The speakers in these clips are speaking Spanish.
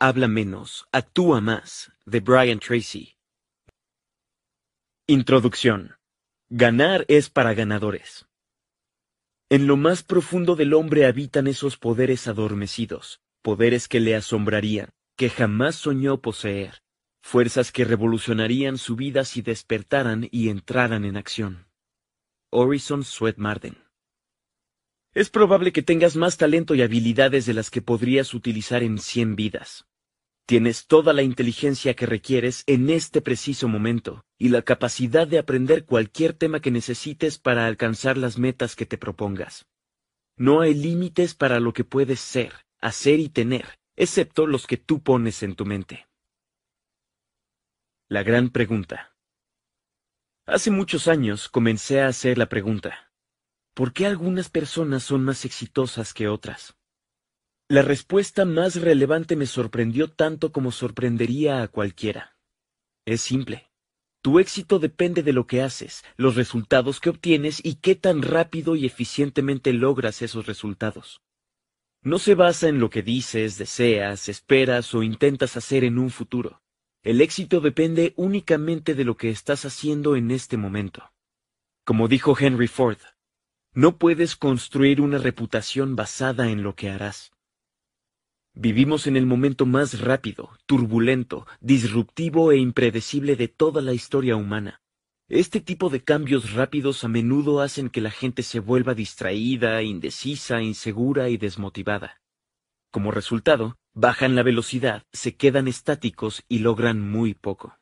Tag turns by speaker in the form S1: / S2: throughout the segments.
S1: habla menos, actúa más, de Brian Tracy. Introducción. Ganar es para ganadores. En lo más profundo del hombre habitan esos poderes adormecidos, poderes que le asombrarían, que jamás soñó poseer, fuerzas que revolucionarían su vida si despertaran y entraran en acción. Orison Sweat Marden es probable que tengas más talento y habilidades de las que podrías utilizar en cien vidas. Tienes toda la inteligencia que requieres en este preciso momento y la capacidad de aprender cualquier tema que necesites para alcanzar las metas que te propongas. No hay límites para lo que puedes ser, hacer y tener, excepto los que tú pones en tu mente. La gran pregunta. Hace muchos años comencé a hacer la pregunta. ¿Por qué algunas personas son más exitosas que otras? La respuesta más relevante me sorprendió tanto como sorprendería a cualquiera. Es simple. Tu éxito depende de lo que haces, los resultados que obtienes y qué tan rápido y eficientemente logras esos resultados. No se basa en lo que dices, deseas, esperas o intentas hacer en un futuro. El éxito depende únicamente de lo que estás haciendo en este momento. Como dijo Henry Ford, no puedes construir una reputación basada en lo que harás. Vivimos en el momento más rápido, turbulento, disruptivo e impredecible de toda la historia humana. Este tipo de cambios rápidos a menudo hacen que la gente se vuelva distraída, indecisa, insegura y desmotivada. Como resultado, bajan la velocidad, se quedan estáticos y logran muy poco.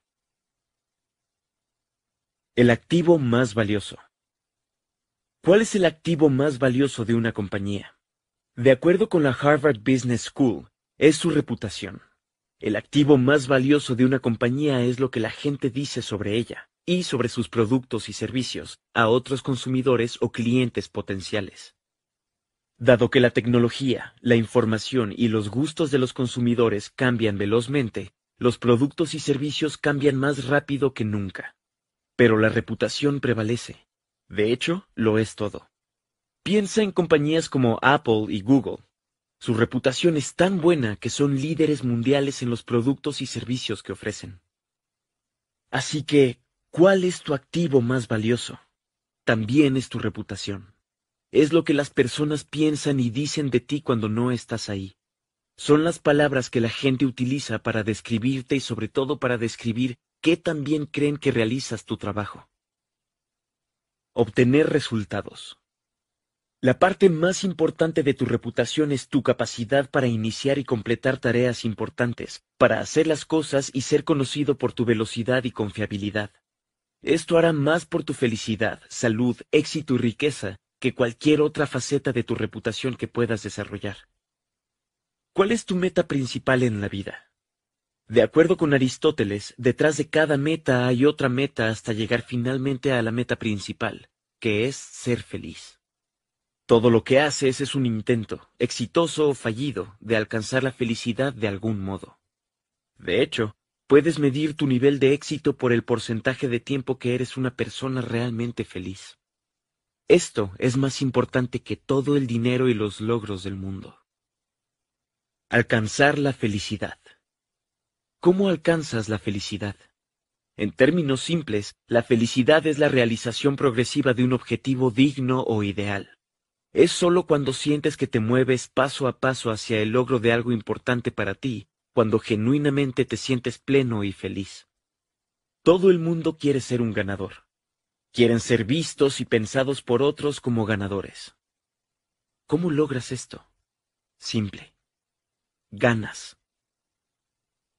S1: El activo más valioso. ¿Cuál es el activo más valioso de una compañía? De acuerdo con la Harvard Business School, es su reputación. El activo más valioso de una compañía es lo que la gente dice sobre ella y sobre sus productos y servicios a otros consumidores o clientes potenciales. Dado que la tecnología, la información y los gustos de los consumidores cambian velozmente, los productos y servicios cambian más rápido que nunca. Pero la reputación prevalece. De hecho, lo es todo. Piensa en compañías como Apple y Google. Su reputación es tan buena que son líderes mundiales en los productos y servicios que ofrecen. Así que, ¿cuál es tu activo más valioso? También es tu reputación. Es lo que las personas piensan y dicen de ti cuando no estás ahí. Son las palabras que la gente utiliza para describirte y sobre todo para describir qué tan bien creen que realizas tu trabajo. Obtener resultados. La parte más importante de tu reputación es tu capacidad para iniciar y completar tareas importantes, para hacer las cosas y ser conocido por tu velocidad y confiabilidad. Esto hará más por tu felicidad, salud, éxito y riqueza que cualquier otra faceta de tu reputación que puedas desarrollar. ¿Cuál es tu meta principal en la vida? De acuerdo con Aristóteles, detrás de cada meta hay otra meta hasta llegar finalmente a la meta principal, que es ser feliz. Todo lo que haces es un intento, exitoso o fallido, de alcanzar la felicidad de algún modo. De hecho, puedes medir tu nivel de éxito por el porcentaje de tiempo que eres una persona realmente feliz. Esto es más importante que todo el dinero y los logros del mundo. Alcanzar la felicidad. ¿Cómo alcanzas la felicidad? En términos simples, la felicidad es la realización progresiva de un objetivo digno o ideal. Es sólo cuando sientes que te mueves paso a paso hacia el logro de algo importante para ti, cuando genuinamente te sientes pleno y feliz. Todo el mundo quiere ser un ganador. Quieren ser vistos y pensados por otros como ganadores. ¿Cómo logras esto? Simple. Ganas.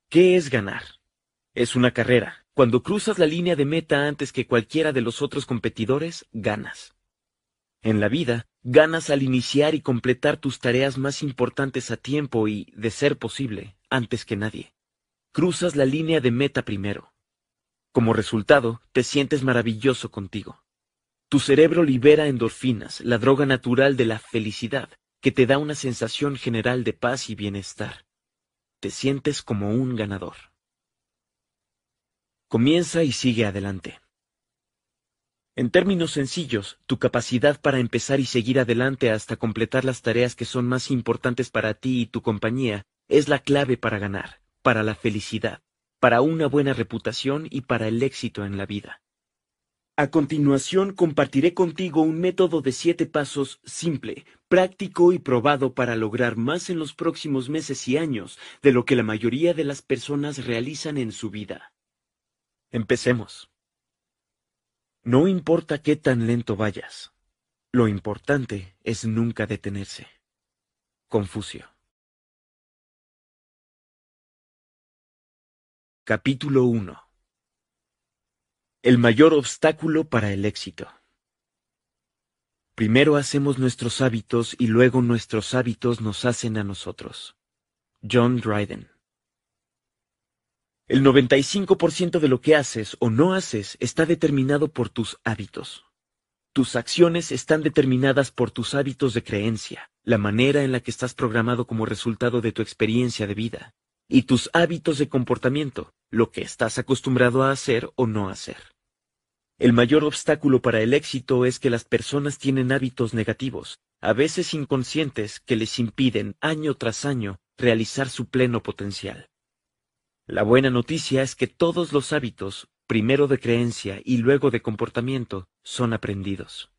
S1: ¿Qué es ganar? Es una carrera. Cuando cruzas la línea de meta antes que cualquiera de los otros competidores, ganas. En la vida, ganas al iniciar y completar tus tareas más importantes a tiempo y, de ser posible, antes que nadie. Cruzas la línea de meta primero. Como resultado, te sientes maravilloso contigo. Tu cerebro libera endorfinas, la droga natural de la felicidad, que te da una sensación general de paz y bienestar te sientes como un ganador. Comienza y sigue adelante. En términos sencillos, tu capacidad para empezar y seguir adelante hasta completar las tareas que son más importantes para ti y tu compañía es la clave para ganar, para la felicidad, para una buena reputación y para el éxito en la vida. A continuación compartiré contigo un método de siete pasos simple, práctico y probado para lograr más en los próximos meses y años de lo que la mayoría de las personas realizan en su vida. Empecemos. No importa qué tan lento vayas, lo importante es nunca detenerse. Confucio. Capítulo 1 el mayor obstáculo para el éxito. Primero hacemos nuestros hábitos y luego nuestros hábitos nos hacen a nosotros. John Dryden. El 95% de lo que haces o no haces está determinado por tus hábitos. Tus acciones están determinadas por tus hábitos de creencia, la manera en la que estás programado como resultado de tu experiencia de vida, y tus hábitos de comportamiento, lo que estás acostumbrado a hacer o no hacer. El mayor obstáculo para el éxito es que las personas tienen hábitos negativos, a veces inconscientes, que les impiden año tras año realizar su pleno potencial. La buena noticia es que todos los hábitos, primero de creencia y luego de comportamiento, son aprendidos.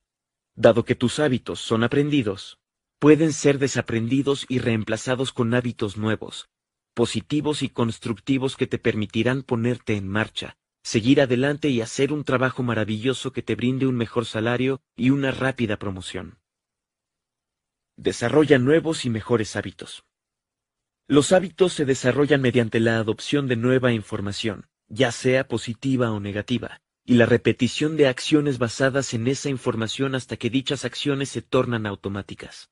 S1: Dado que tus hábitos son aprendidos, pueden ser desaprendidos y reemplazados con hábitos nuevos, positivos y constructivos que te permitirán ponerte en marcha, seguir adelante y hacer un trabajo maravilloso que te brinde un mejor salario y una rápida promoción. Desarrolla nuevos y mejores hábitos. Los hábitos se desarrollan mediante la adopción de nueva información, ya sea positiva o negativa, y la repetición de acciones basadas en esa información hasta que dichas acciones se tornan automáticas.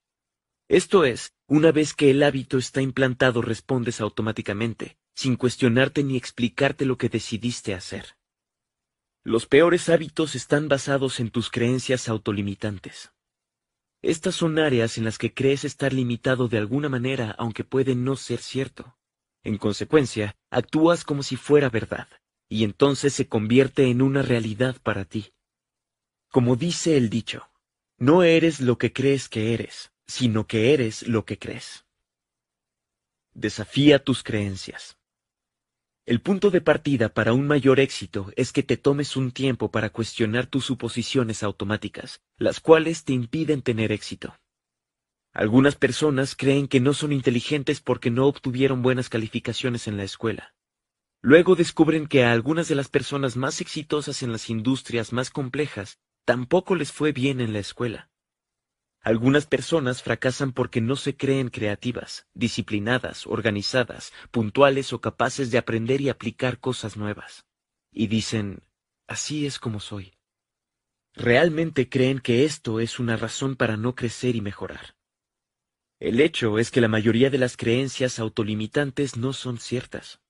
S1: Esto es, una vez que el hábito está implantado respondes automáticamente, sin cuestionarte ni explicarte lo que decidiste hacer. Los peores hábitos están basados en tus creencias autolimitantes. Estas son áreas en las que crees estar limitado de alguna manera aunque puede no ser cierto. En consecuencia, actúas como si fuera verdad, y entonces se convierte en una realidad para ti. Como dice el dicho, no eres lo que crees que eres, sino que eres lo que crees. Desafía tus creencias. El punto de partida para un mayor éxito es que te tomes un tiempo para cuestionar tus suposiciones automáticas, las cuales te impiden tener éxito. Algunas personas creen que no son inteligentes porque no obtuvieron buenas calificaciones en la escuela. Luego descubren que a algunas de las personas más exitosas en las industrias más complejas tampoco les fue bien en la escuela. Algunas personas fracasan porque no se creen creativas, disciplinadas, organizadas, puntuales o capaces de aprender y aplicar cosas nuevas. Y dicen, así es como soy. Realmente creen que esto es una razón para no crecer y mejorar. El hecho es que la mayoría de las creencias autolimitantes no son ciertas.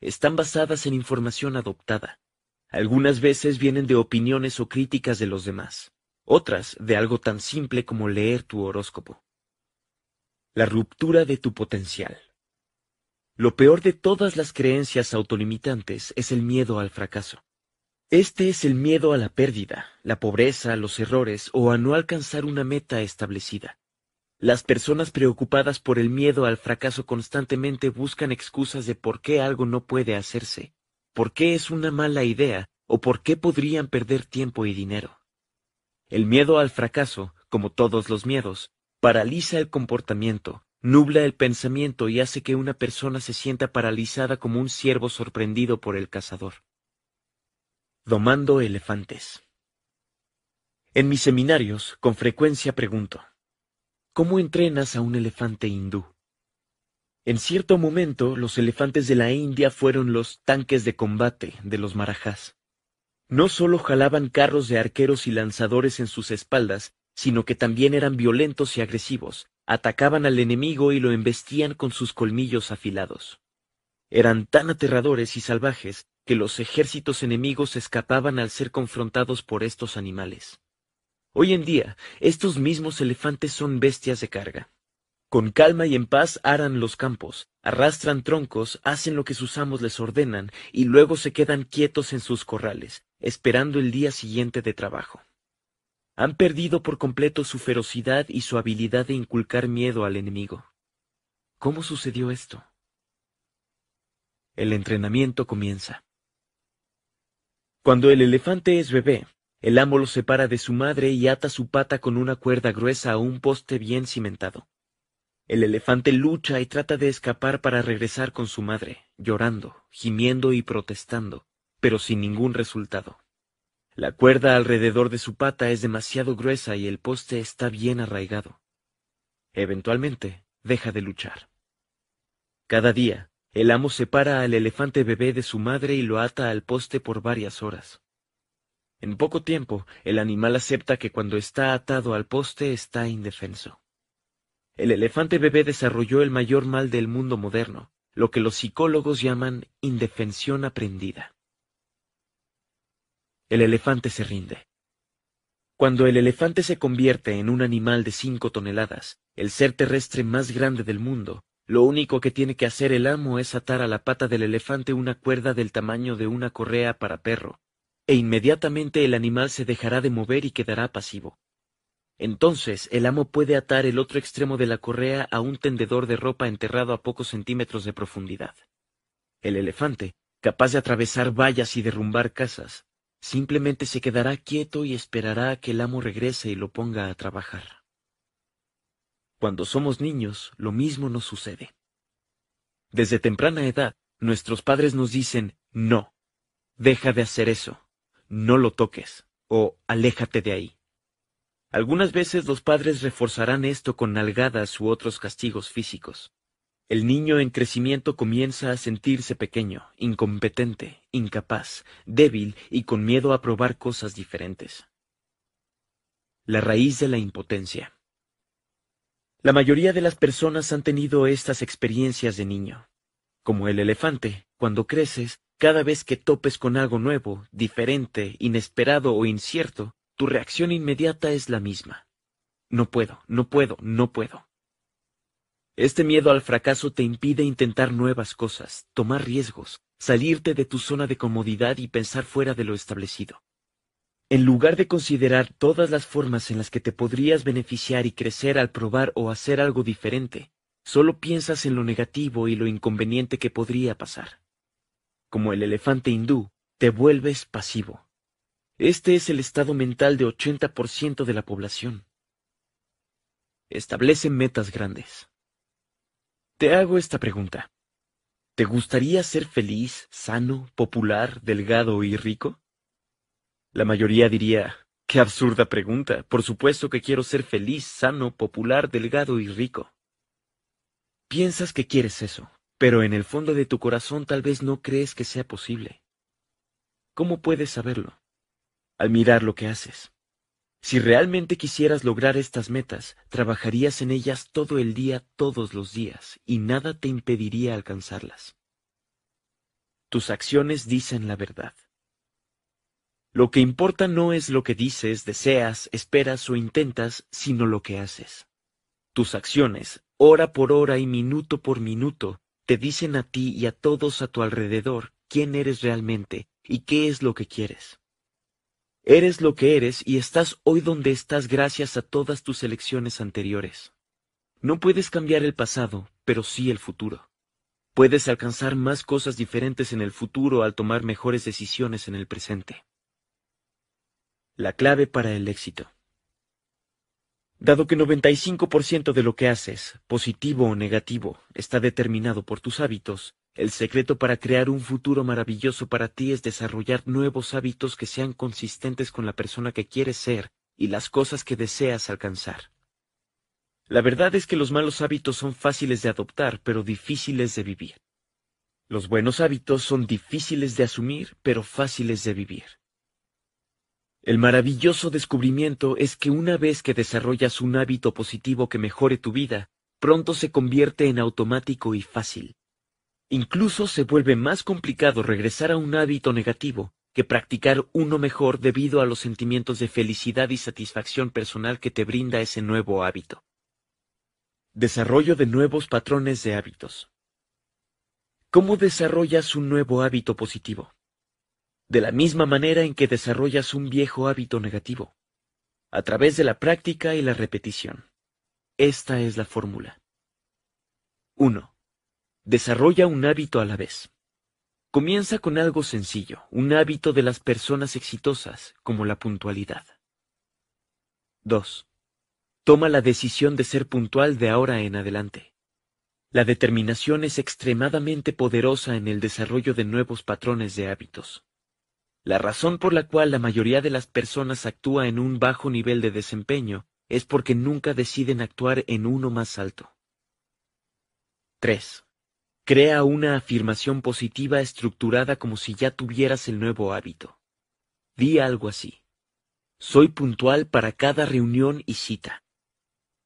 S1: Están basadas en información adoptada. Algunas veces vienen de opiniones o críticas de los demás otras de algo tan simple como leer tu horóscopo. La ruptura de tu potencial. Lo peor de todas las creencias autolimitantes es el miedo al fracaso. Este es el miedo a la pérdida, la pobreza, los errores o a no alcanzar una meta establecida. Las personas preocupadas por el miedo al fracaso constantemente buscan excusas de por qué algo no puede hacerse, por qué es una mala idea o por qué podrían perder tiempo y dinero. El miedo al fracaso, como todos los miedos, paraliza el comportamiento, nubla el pensamiento y hace que una persona se sienta paralizada como un ciervo sorprendido por el cazador. Domando elefantes. En mis seminarios, con frecuencia pregunto, ¿cómo entrenas a un elefante hindú? En cierto momento, los elefantes de la India fueron los tanques de combate de los marajás. No solo jalaban carros de arqueros y lanzadores en sus espaldas, sino que también eran violentos y agresivos, atacaban al enemigo y lo embestían con sus colmillos afilados. Eran tan aterradores y salvajes que los ejércitos enemigos escapaban al ser confrontados por estos animales. Hoy en día, estos mismos elefantes son bestias de carga. Con calma y en paz aran los campos, arrastran troncos, hacen lo que sus amos les ordenan y luego se quedan quietos en sus corrales, esperando el día siguiente de trabajo. Han perdido por completo su ferocidad y su habilidad de inculcar miedo al enemigo. ¿Cómo sucedió esto? el entrenamiento comienza. Cuando el elefante es bebé, el amo lo separa de su madre y ata su pata con una cuerda gruesa a un poste bien cimentado. El elefante lucha y trata de escapar para regresar con su madre, llorando, gimiendo y protestando, pero sin ningún resultado. La cuerda alrededor de su pata es demasiado gruesa y el poste está bien arraigado. Eventualmente, deja de luchar. Cada día, el amo separa al elefante bebé de su madre y lo ata al poste por varias horas. En poco tiempo, el animal acepta que cuando está atado al poste está indefenso. El elefante bebé desarrolló el mayor mal del mundo moderno, lo que los psicólogos llaman indefensión aprendida. El elefante se rinde. Cuando el elefante se convierte en un animal de cinco toneladas, el ser terrestre más grande del mundo, lo único que tiene que hacer el amo es atar a la pata del elefante una cuerda del tamaño de una correa para perro, e inmediatamente el animal se dejará de mover y quedará pasivo. Entonces el amo puede atar el otro extremo de la correa a un tendedor de ropa enterrado a pocos centímetros de profundidad. El elefante, capaz de atravesar vallas y derrumbar casas, simplemente se quedará quieto y esperará a que el amo regrese y lo ponga a trabajar. Cuando somos niños, lo mismo nos sucede. Desde temprana edad, nuestros padres nos dicen, no, deja de hacer eso, no lo toques, o aléjate de ahí. Algunas veces los padres reforzarán esto con nalgadas u otros castigos físicos. El niño en crecimiento comienza a sentirse pequeño, incompetente, incapaz, débil y con miedo a probar cosas diferentes. La raíz de la impotencia. La mayoría de las personas han tenido estas experiencias de niño. Como el elefante, cuando creces, cada vez que topes con algo nuevo, diferente, inesperado o incierto, tu reacción inmediata es la misma. No puedo, no puedo, no puedo. Este miedo al fracaso te impide intentar nuevas cosas, tomar riesgos, salirte de tu zona de comodidad y pensar fuera de lo establecido. En lugar de considerar todas las formas en las que te podrías beneficiar y crecer al probar o hacer algo diferente, solo piensas en lo negativo y lo inconveniente que podría pasar. Como el elefante hindú, te vuelves pasivo. Este es el estado mental de 80% de la población. Establece metas grandes. Te hago esta pregunta. ¿Te gustaría ser feliz, sano, popular, delgado y rico? La mayoría diría, qué absurda pregunta. Por supuesto que quiero ser feliz, sano, popular, delgado y rico. Piensas que quieres eso, pero en el fondo de tu corazón tal vez no crees que sea posible. ¿Cómo puedes saberlo? al mirar lo que haces. Si realmente quisieras lograr estas metas, trabajarías en ellas todo el día, todos los días, y nada te impediría alcanzarlas. Tus acciones dicen la verdad. Lo que importa no es lo que dices, deseas, esperas o intentas, sino lo que haces. Tus acciones, hora por hora y minuto por minuto, te dicen a ti y a todos a tu alrededor quién eres realmente y qué es lo que quieres. Eres lo que eres y estás hoy donde estás gracias a todas tus elecciones anteriores. No puedes cambiar el pasado, pero sí el futuro. Puedes alcanzar más cosas diferentes en el futuro al tomar mejores decisiones en el presente. La clave para el éxito. Dado que 95% de lo que haces, positivo o negativo, está determinado por tus hábitos, el secreto para crear un futuro maravilloso para ti es desarrollar nuevos hábitos que sean consistentes con la persona que quieres ser y las cosas que deseas alcanzar. La verdad es que los malos hábitos son fáciles de adoptar, pero difíciles de vivir. Los buenos hábitos son difíciles de asumir, pero fáciles de vivir. El maravilloso descubrimiento es que una vez que desarrollas un hábito positivo que mejore tu vida, pronto se convierte en automático y fácil. Incluso se vuelve más complicado regresar a un hábito negativo que practicar uno mejor debido a los sentimientos de felicidad y satisfacción personal que te brinda ese nuevo hábito. Desarrollo de nuevos patrones de hábitos. ¿Cómo desarrollas un nuevo hábito positivo? De la misma manera en que desarrollas un viejo hábito negativo, a través de la práctica y la repetición. Esta es la fórmula. 1. Desarrolla un hábito a la vez. Comienza con algo sencillo, un hábito de las personas exitosas, como la puntualidad. 2. Toma la decisión de ser puntual de ahora en adelante. La determinación es extremadamente poderosa en el desarrollo de nuevos patrones de hábitos. La razón por la cual la mayoría de las personas actúa en un bajo nivel de desempeño es porque nunca deciden actuar en uno más alto. 3. Crea una afirmación positiva estructurada como si ya tuvieras el nuevo hábito. Di algo así. Soy puntual para cada reunión y cita.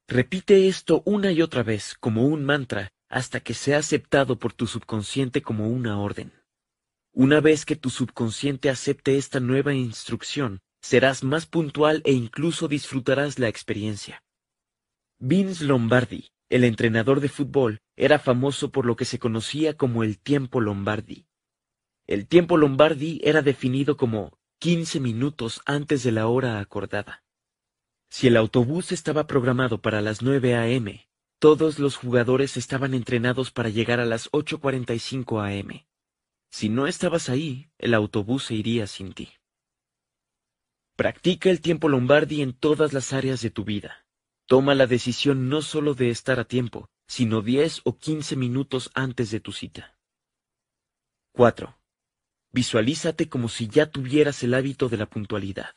S1: Repite esto una y otra vez como un mantra hasta que sea aceptado por tu subconsciente como una orden. Una vez que tu subconsciente acepte esta nueva instrucción, serás más puntual e incluso disfrutarás la experiencia. Vince Lombardi, el entrenador de fútbol, era famoso por lo que se conocía como el tiempo Lombardi. El tiempo Lombardi era definido como 15 minutos antes de la hora acordada. Si el autobús estaba programado para las 9 a.m., todos los jugadores estaban entrenados para llegar a las 8.45 a.m. Si no estabas ahí, el autobús se iría sin ti. Practica el tiempo Lombardi en todas las áreas de tu vida. Toma la decisión no solo de estar a tiempo, sino 10 o 15 minutos antes de tu cita. 4. Visualízate como si ya tuvieras el hábito de la puntualidad.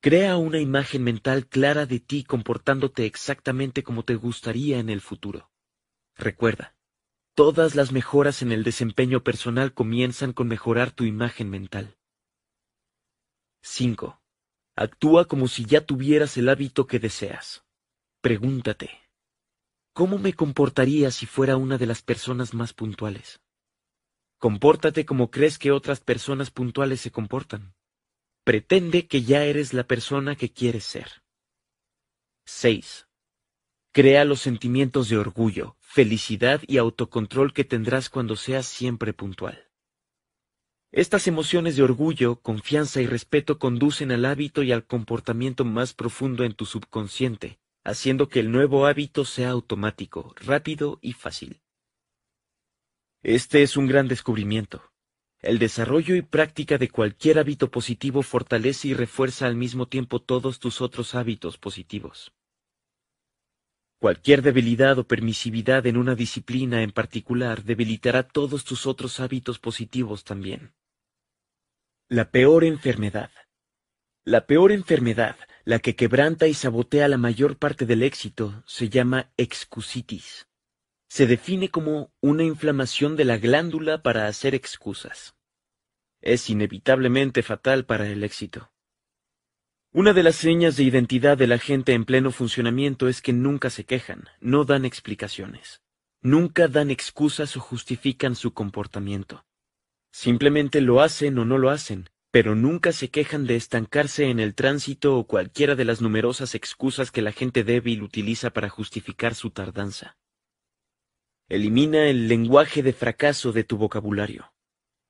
S1: Crea una imagen mental clara de ti comportándote exactamente como te gustaría en el futuro. Recuerda, todas las mejoras en el desempeño personal comienzan con mejorar tu imagen mental. 5. Actúa como si ya tuvieras el hábito que deseas. Pregúntate, ¿cómo me comportaría si fuera una de las personas más puntuales? Compórtate como crees que otras personas puntuales se comportan. Pretende que ya eres la persona que quieres ser. 6. Crea los sentimientos de orgullo, felicidad y autocontrol que tendrás cuando seas siempre puntual. Estas emociones de orgullo, confianza y respeto conducen al hábito y al comportamiento más profundo en tu subconsciente, haciendo que el nuevo hábito sea automático, rápido y fácil. Este es un gran descubrimiento. El desarrollo y práctica de cualquier hábito positivo fortalece y refuerza al mismo tiempo todos tus otros hábitos positivos. Cualquier debilidad o permisividad en una disciplina en particular debilitará todos tus otros hábitos positivos también. La peor enfermedad. La peor enfermedad, la que quebranta y sabotea la mayor parte del éxito, se llama excusitis. Se define como una inflamación de la glándula para hacer excusas. Es inevitablemente fatal para el éxito. Una de las señas de identidad de la gente en pleno funcionamiento es que nunca se quejan, no dan explicaciones. Nunca dan excusas o justifican su comportamiento. Simplemente lo hacen o no lo hacen, pero nunca se quejan de estancarse en el tránsito o cualquiera de las numerosas excusas que la gente débil utiliza para justificar su tardanza. Elimina el lenguaje de fracaso de tu vocabulario.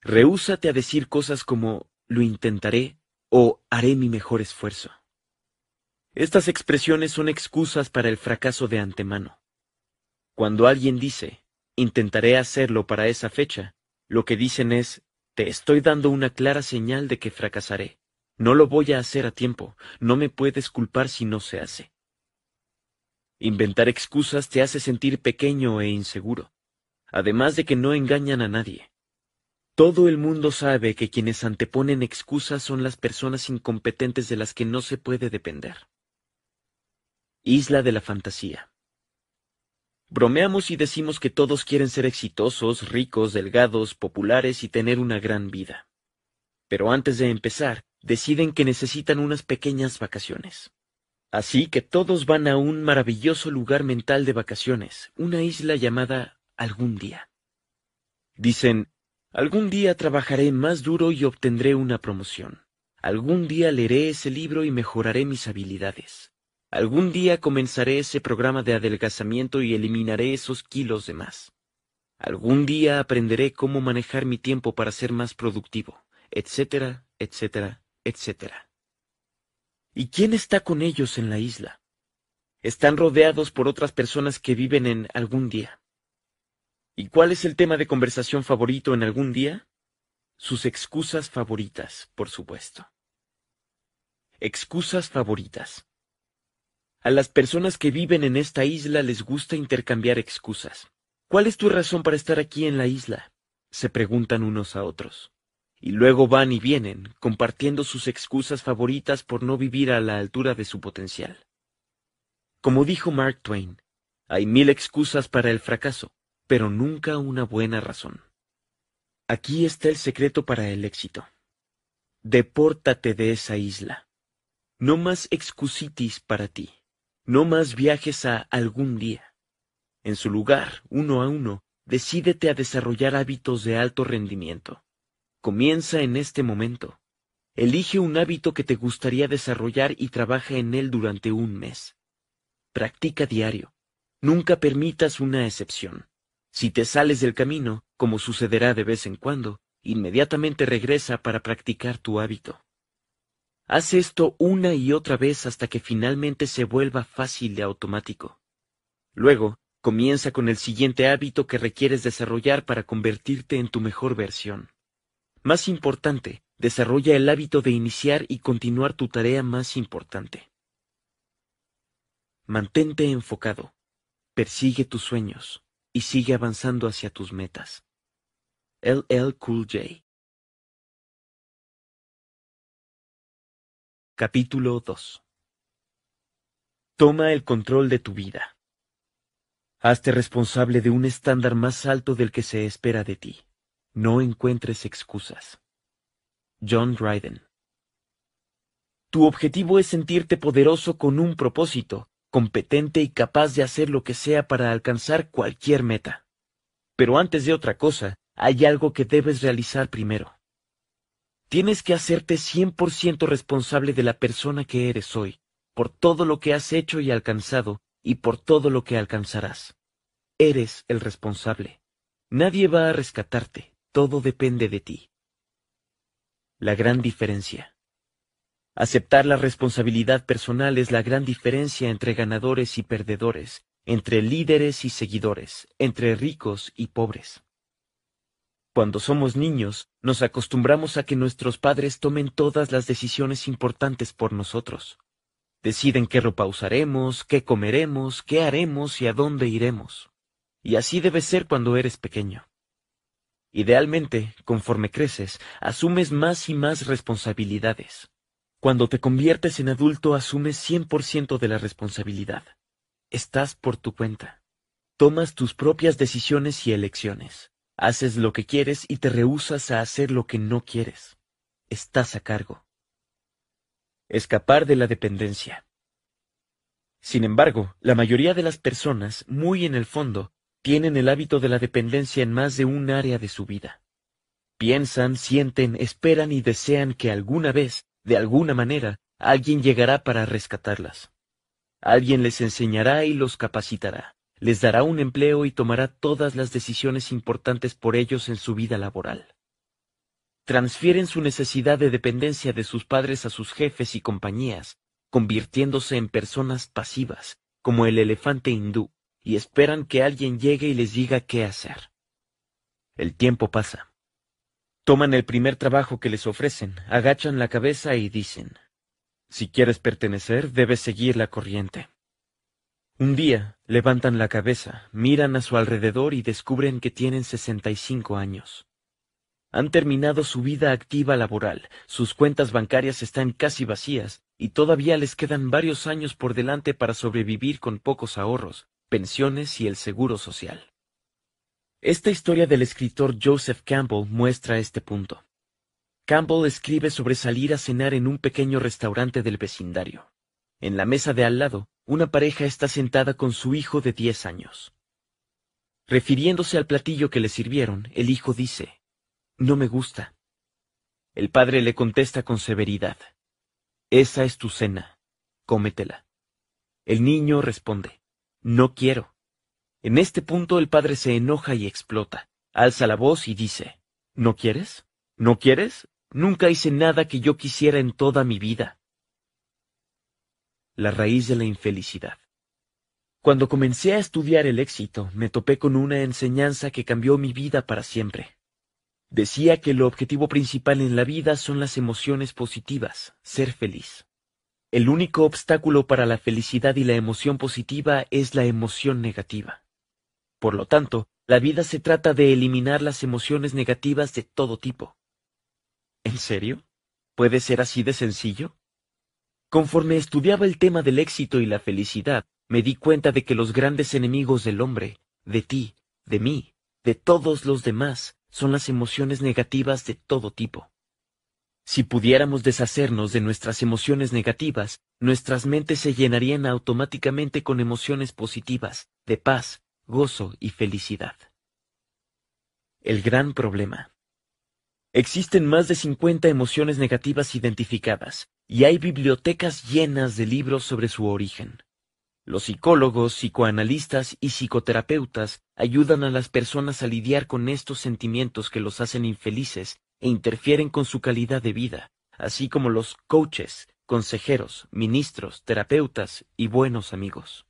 S1: Rehúsate a decir cosas como lo intentaré o haré mi mejor esfuerzo. Estas expresiones son excusas para el fracaso de antemano. Cuando alguien dice, intentaré hacerlo para esa fecha, lo que dicen es, te estoy dando una clara señal de que fracasaré. No lo voy a hacer a tiempo. No me puedes culpar si no se hace. Inventar excusas te hace sentir pequeño e inseguro, además de que no engañan a nadie. Todo el mundo sabe que quienes anteponen excusas son las personas incompetentes de las que no se puede depender. Isla de la Fantasía Bromeamos y decimos que todos quieren ser exitosos, ricos, delgados, populares y tener una gran vida. Pero antes de empezar, deciden que necesitan unas pequeñas vacaciones. Así que todos van a un maravilloso lugar mental de vacaciones, una isla llamada algún día. Dicen, algún día trabajaré más duro y obtendré una promoción. Algún día leeré ese libro y mejoraré mis habilidades. Algún día comenzaré ese programa de adelgazamiento y eliminaré esos kilos de más. Algún día aprenderé cómo manejar mi tiempo para ser más productivo, etcétera, etcétera, etcétera. ¿Y quién está con ellos en la isla? Están rodeados por otras personas que viven en algún día. ¿Y cuál es el tema de conversación favorito en algún día? Sus excusas favoritas, por supuesto. Excusas favoritas. A las personas que viven en esta isla les gusta intercambiar excusas. ¿Cuál es tu razón para estar aquí en la isla? se preguntan unos a otros. Y luego van y vienen, compartiendo sus excusas favoritas por no vivir a la altura de su potencial. Como dijo Mark Twain, hay mil excusas para el fracaso, pero nunca una buena razón. Aquí está el secreto para el éxito. Depórtate de esa isla. No más excusitis para ti. No más viajes a algún día. En su lugar, uno a uno, decídete a desarrollar hábitos de alto rendimiento. Comienza en este momento. Elige un hábito que te gustaría desarrollar y trabaja en él durante un mes. Practica diario. Nunca permitas una excepción. Si te sales del camino, como sucederá de vez en cuando, inmediatamente regresa para practicar tu hábito. Haz esto una y otra vez hasta que finalmente se vuelva fácil y automático. Luego, comienza con el siguiente hábito que requieres desarrollar para convertirte en tu mejor versión. Más importante, desarrolla el hábito de iniciar y continuar tu tarea más importante. Mantente enfocado, persigue tus sueños y sigue avanzando hacia tus metas. LL Cool J Capítulo 2 Toma el control de tu vida. Hazte responsable de un estándar más alto del que se espera de ti. No encuentres excusas. John Dryden Tu objetivo es sentirte poderoso con un propósito, competente y capaz de hacer lo que sea para alcanzar cualquier meta. Pero antes de otra cosa, hay algo que debes realizar primero. Tienes que hacerte 100% responsable de la persona que eres hoy, por todo lo que has hecho y alcanzado, y por todo lo que alcanzarás. Eres el responsable. Nadie va a rescatarte, todo depende de ti. La gran diferencia. Aceptar la responsabilidad personal es la gran diferencia entre ganadores y perdedores, entre líderes y seguidores, entre ricos y pobres. Cuando somos niños, nos acostumbramos a que nuestros padres tomen todas las decisiones importantes por nosotros. Deciden qué ropa usaremos, qué comeremos, qué haremos y a dónde iremos. Y así debe ser cuando eres pequeño. Idealmente, conforme creces, asumes más y más responsabilidades. Cuando te conviertes en adulto, asumes 100% de la responsabilidad. Estás por tu cuenta. Tomas tus propias decisiones y elecciones. Haces lo que quieres y te rehusas a hacer lo que no quieres. Estás a cargo. Escapar de la dependencia. Sin embargo, la mayoría de las personas, muy en el fondo, tienen el hábito de la dependencia en más de un área de su vida. Piensan, sienten, esperan y desean que alguna vez, de alguna manera, alguien llegará para rescatarlas. Alguien les enseñará y los capacitará les dará un empleo y tomará todas las decisiones importantes por ellos en su vida laboral. Transfieren su necesidad de dependencia de sus padres a sus jefes y compañías, convirtiéndose en personas pasivas, como el elefante hindú, y esperan que alguien llegue y les diga qué hacer. El tiempo pasa. Toman el primer trabajo que les ofrecen, agachan la cabeza y dicen, si quieres pertenecer, debes seguir la corriente. Un día, levantan la cabeza, miran a su alrededor y descubren que tienen 65 años. Han terminado su vida activa laboral, sus cuentas bancarias están casi vacías, y todavía les quedan varios años por delante para sobrevivir con pocos ahorros, pensiones y el seguro social. Esta historia del escritor Joseph Campbell muestra este punto. Campbell escribe sobre salir a cenar en un pequeño restaurante del vecindario. En la mesa de al lado, una pareja está sentada con su hijo de diez años. Refiriéndose al platillo que le sirvieron, el hijo dice, No me gusta. El padre le contesta con severidad, Esa es tu cena, cómetela. El niño responde, No quiero. En este punto el padre se enoja y explota, alza la voz y dice, ¿No quieres? ¿No quieres? Nunca hice nada que yo quisiera en toda mi vida la raíz de la infelicidad. Cuando comencé a estudiar el éxito, me topé con una enseñanza que cambió mi vida para siempre. Decía que el objetivo principal en la vida son las emociones positivas, ser feliz. El único obstáculo para la felicidad y la emoción positiva es la emoción negativa. Por lo tanto, la vida se trata de eliminar las emociones negativas de todo tipo. ¿En serio? ¿Puede ser así de sencillo? Conforme estudiaba el tema del éxito y la felicidad, me di cuenta de que los grandes enemigos del hombre, de ti, de mí, de todos los demás, son las emociones negativas de todo tipo. Si pudiéramos deshacernos de nuestras emociones negativas, nuestras mentes se llenarían automáticamente con emociones positivas, de paz, gozo y felicidad. El gran problema. Existen más de 50 emociones negativas identificadas, y hay bibliotecas llenas de libros sobre su origen. Los psicólogos, psicoanalistas y psicoterapeutas ayudan a las personas a lidiar con estos sentimientos que los hacen infelices e interfieren con su calidad de vida, así como los coaches, consejeros, ministros, terapeutas y buenos amigos.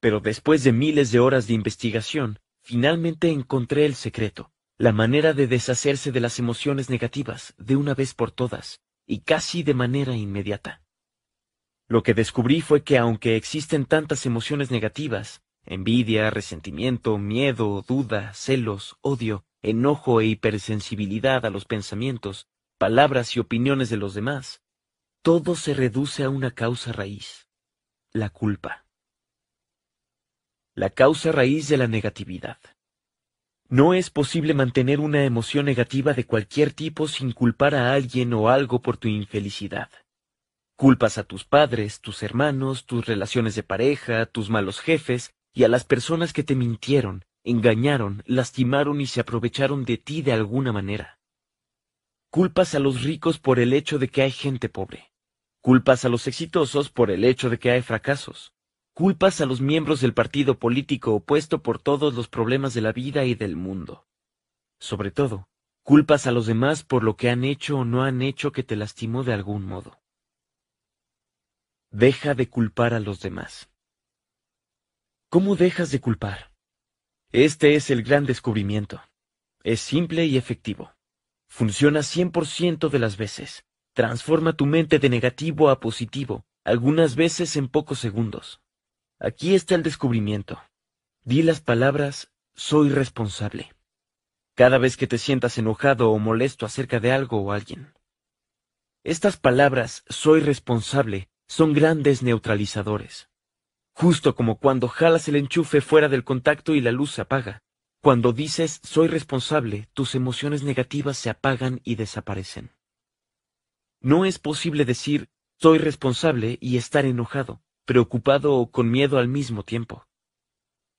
S1: Pero después de miles de horas de investigación, finalmente encontré el secreto, la manera de deshacerse de las emociones negativas de una vez por todas, y casi de manera inmediata. Lo que descubrí fue que aunque existen tantas emociones negativas, envidia, resentimiento, miedo, duda, celos, odio, enojo e hipersensibilidad a los pensamientos, palabras y opiniones de los demás, todo se reduce a una causa raíz, la culpa. La causa raíz de la negatividad. No es posible mantener una emoción negativa de cualquier tipo sin culpar a alguien o algo por tu infelicidad. Culpas a tus padres, tus hermanos, tus relaciones de pareja, tus malos jefes y a las personas que te mintieron, engañaron, lastimaron y se aprovecharon de ti de alguna manera. Culpas a los ricos por el hecho de que hay gente pobre. Culpas a los exitosos por el hecho de que hay fracasos. Culpas a los miembros del partido político opuesto por todos los problemas de la vida y del mundo. Sobre todo, culpas a los demás por lo que han hecho o no han hecho que te lastimó de algún modo. Deja de culpar a los demás. ¿Cómo dejas de culpar? Este es el gran descubrimiento. Es simple y efectivo. Funciona 100% de las veces. Transforma tu mente de negativo a positivo, algunas veces en pocos segundos. Aquí está el descubrimiento. Di las palabras soy responsable. Cada vez que te sientas enojado o molesto acerca de algo o alguien. Estas palabras soy responsable son grandes neutralizadores. Justo como cuando jalas el enchufe fuera del contacto y la luz se apaga. Cuando dices soy responsable, tus emociones negativas se apagan y desaparecen. No es posible decir soy responsable y estar enojado, preocupado o con miedo al mismo tiempo.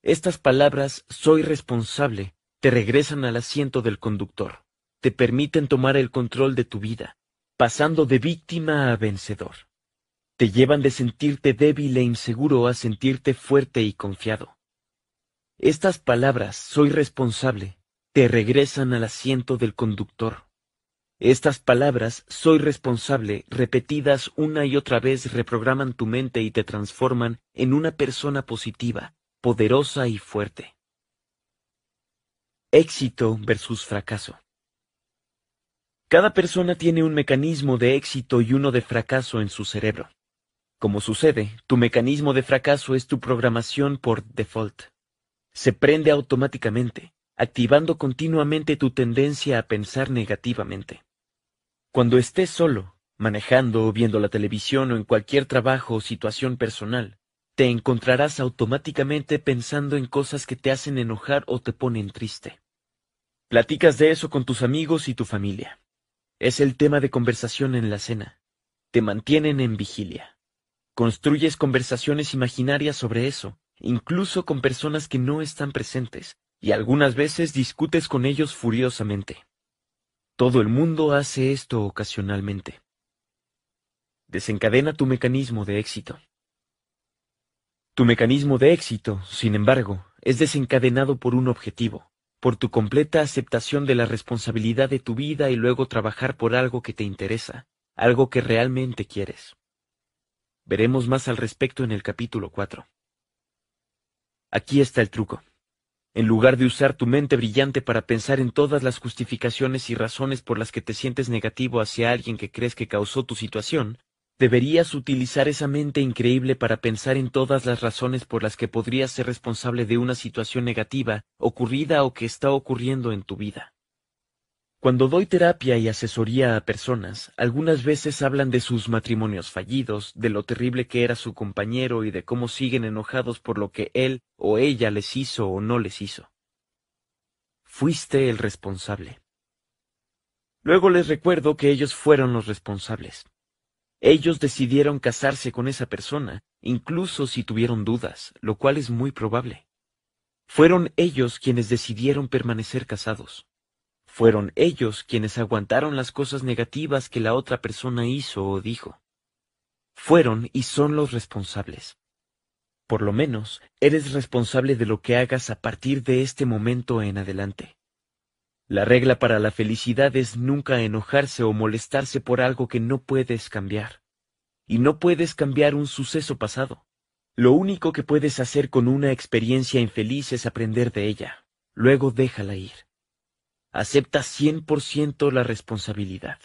S1: Estas palabras soy responsable te regresan al asiento del conductor, te permiten tomar el control de tu vida, pasando de víctima a vencedor te llevan de sentirte débil e inseguro a sentirte fuerte y confiado. Estas palabras, soy responsable, te regresan al asiento del conductor. Estas palabras, soy responsable, repetidas una y otra vez, reprograman tu mente y te transforman en una persona positiva, poderosa y fuerte. Éxito versus fracaso. Cada persona tiene un mecanismo de éxito y uno de fracaso en su cerebro. Como sucede, tu mecanismo de fracaso es tu programación por default. Se prende automáticamente, activando continuamente tu tendencia a pensar negativamente. Cuando estés solo, manejando o viendo la televisión o en cualquier trabajo o situación personal, te encontrarás automáticamente pensando en cosas que te hacen enojar o te ponen triste. Platicas de eso con tus amigos y tu familia. Es el tema de conversación en la cena. Te mantienen en vigilia. Construyes conversaciones imaginarias sobre eso, incluso con personas que no están presentes, y algunas veces discutes con ellos furiosamente. Todo el mundo hace esto ocasionalmente. Desencadena tu mecanismo de éxito. Tu mecanismo de éxito, sin embargo, es desencadenado por un objetivo, por tu completa aceptación de la responsabilidad de tu vida y luego trabajar por algo que te interesa, algo que realmente quieres. Veremos más al respecto en el capítulo 4. Aquí está el truco. En lugar de usar tu mente brillante para pensar en todas las justificaciones y razones por las que te sientes negativo hacia alguien que crees que causó tu situación, deberías utilizar esa mente increíble para pensar en todas las razones por las que podrías ser responsable de una situación negativa ocurrida o que está ocurriendo en tu vida. Cuando doy terapia y asesoría a personas, algunas veces hablan de sus matrimonios fallidos, de lo terrible que era su compañero y de cómo siguen enojados por lo que él o ella les hizo o no les hizo. Fuiste el responsable. Luego les recuerdo que ellos fueron los responsables. Ellos decidieron casarse con esa persona, incluso si tuvieron dudas, lo cual es muy probable. Fueron ellos quienes decidieron permanecer casados. Fueron ellos quienes aguantaron las cosas negativas que la otra persona hizo o dijo. Fueron y son los responsables. Por lo menos, eres responsable de lo que hagas a partir de este momento en adelante. La regla para la felicidad es nunca enojarse o molestarse por algo que no puedes cambiar. Y no puedes cambiar un suceso pasado. Lo único que puedes hacer con una experiencia infeliz es aprender de ella. Luego déjala ir. Acepta 100% la responsabilidad.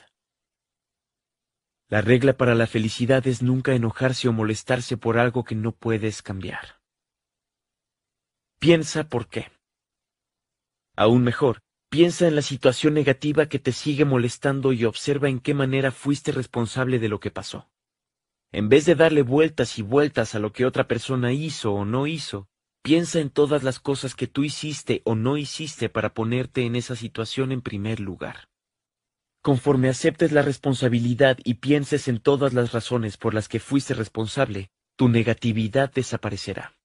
S1: La regla para la felicidad es nunca enojarse o molestarse por algo que no puedes cambiar. Piensa por qué. Aún mejor, piensa en la situación negativa que te sigue molestando y observa en qué manera fuiste responsable de lo que pasó. En vez de darle vueltas y vueltas a lo que otra persona hizo o no hizo, Piensa en todas las cosas que tú hiciste o no hiciste para ponerte en esa situación en primer lugar. Conforme aceptes la responsabilidad y pienses en todas las razones por las que fuiste responsable, tu negatividad desaparecerá.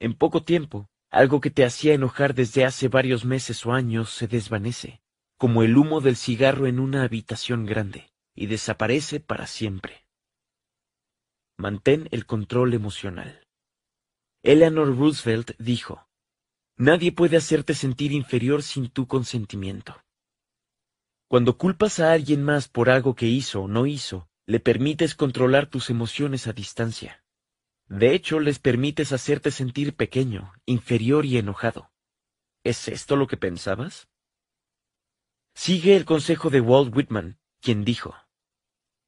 S1: En poco tiempo, algo que te hacía enojar desde hace varios meses o años se desvanece, como el humo del cigarro en una habitación grande, y desaparece para siempre. Mantén el control emocional. Eleanor Roosevelt dijo, Nadie puede hacerte sentir inferior sin tu consentimiento. Cuando culpas a alguien más por algo que hizo o no hizo, le permites controlar tus emociones a distancia. De hecho, les permites hacerte sentir pequeño, inferior y enojado. ¿Es esto lo que pensabas? Sigue el consejo de Walt Whitman, quien dijo,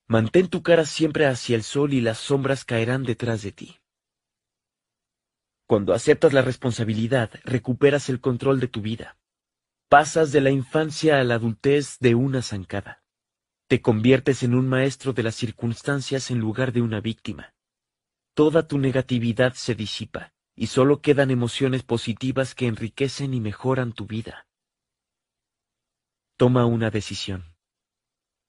S1: Mantén tu cara siempre hacia el sol y las sombras caerán detrás de ti. Cuando aceptas la responsabilidad, recuperas el control de tu vida. Pasas de la infancia a la adultez de una zancada. Te conviertes en un maestro de las circunstancias en lugar de una víctima. Toda tu negatividad se disipa, y solo quedan emociones positivas que enriquecen y mejoran tu vida. Toma una decisión.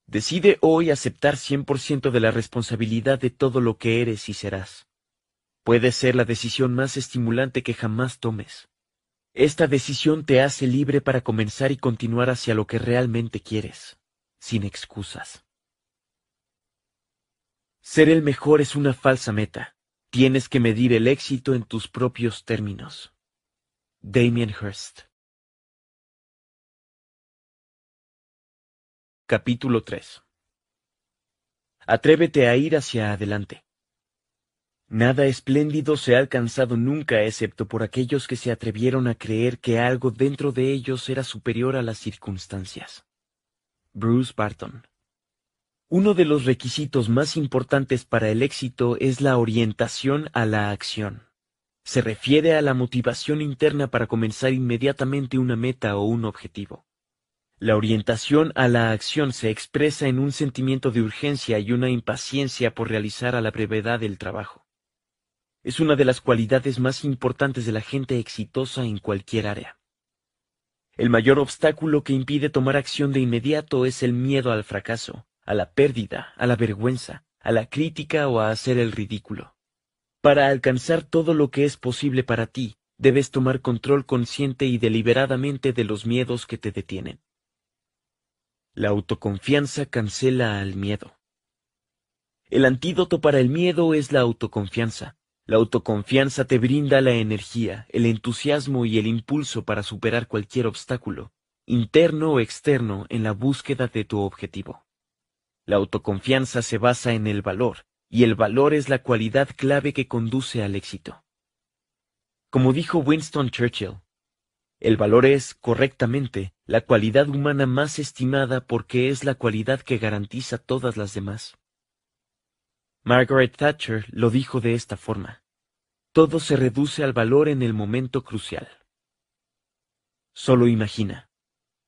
S1: Decide hoy aceptar 100% de la responsabilidad de todo lo que eres y serás. Puede ser la decisión más estimulante que jamás tomes. Esta decisión te hace libre para comenzar y continuar hacia lo que realmente quieres, sin excusas. Ser el mejor es una falsa meta. Tienes que medir el éxito en tus propios términos. Damien Hirst Capítulo 3 Atrévete a ir hacia adelante. Nada espléndido se ha alcanzado nunca excepto por aquellos que se atrevieron a creer que algo dentro de ellos era superior a las circunstancias. Bruce Barton Uno de los requisitos más importantes para el éxito es la orientación a la acción. Se refiere a la motivación interna para comenzar inmediatamente una meta o un objetivo. La orientación a la acción se expresa en un sentimiento de urgencia y una impaciencia por realizar a la brevedad el trabajo. Es una de las cualidades más importantes de la gente exitosa en cualquier área. El mayor obstáculo que impide tomar acción de inmediato es el miedo al fracaso, a la pérdida, a la vergüenza, a la crítica o a hacer el ridículo. Para alcanzar todo lo que es posible para ti, debes tomar control consciente y deliberadamente de los miedos que te detienen. La autoconfianza cancela al miedo. El antídoto para el miedo es la autoconfianza, la autoconfianza te brinda la energía, el entusiasmo y el impulso para superar cualquier obstáculo, interno o externo, en la búsqueda de tu objetivo. La autoconfianza se basa en el valor, y el valor es la cualidad clave que conduce al éxito. Como dijo Winston Churchill, el valor es, correctamente, la cualidad humana más estimada porque es la cualidad que garantiza todas las demás. Margaret Thatcher lo dijo de esta forma. Todo se reduce al valor en el momento crucial. Solo imagina.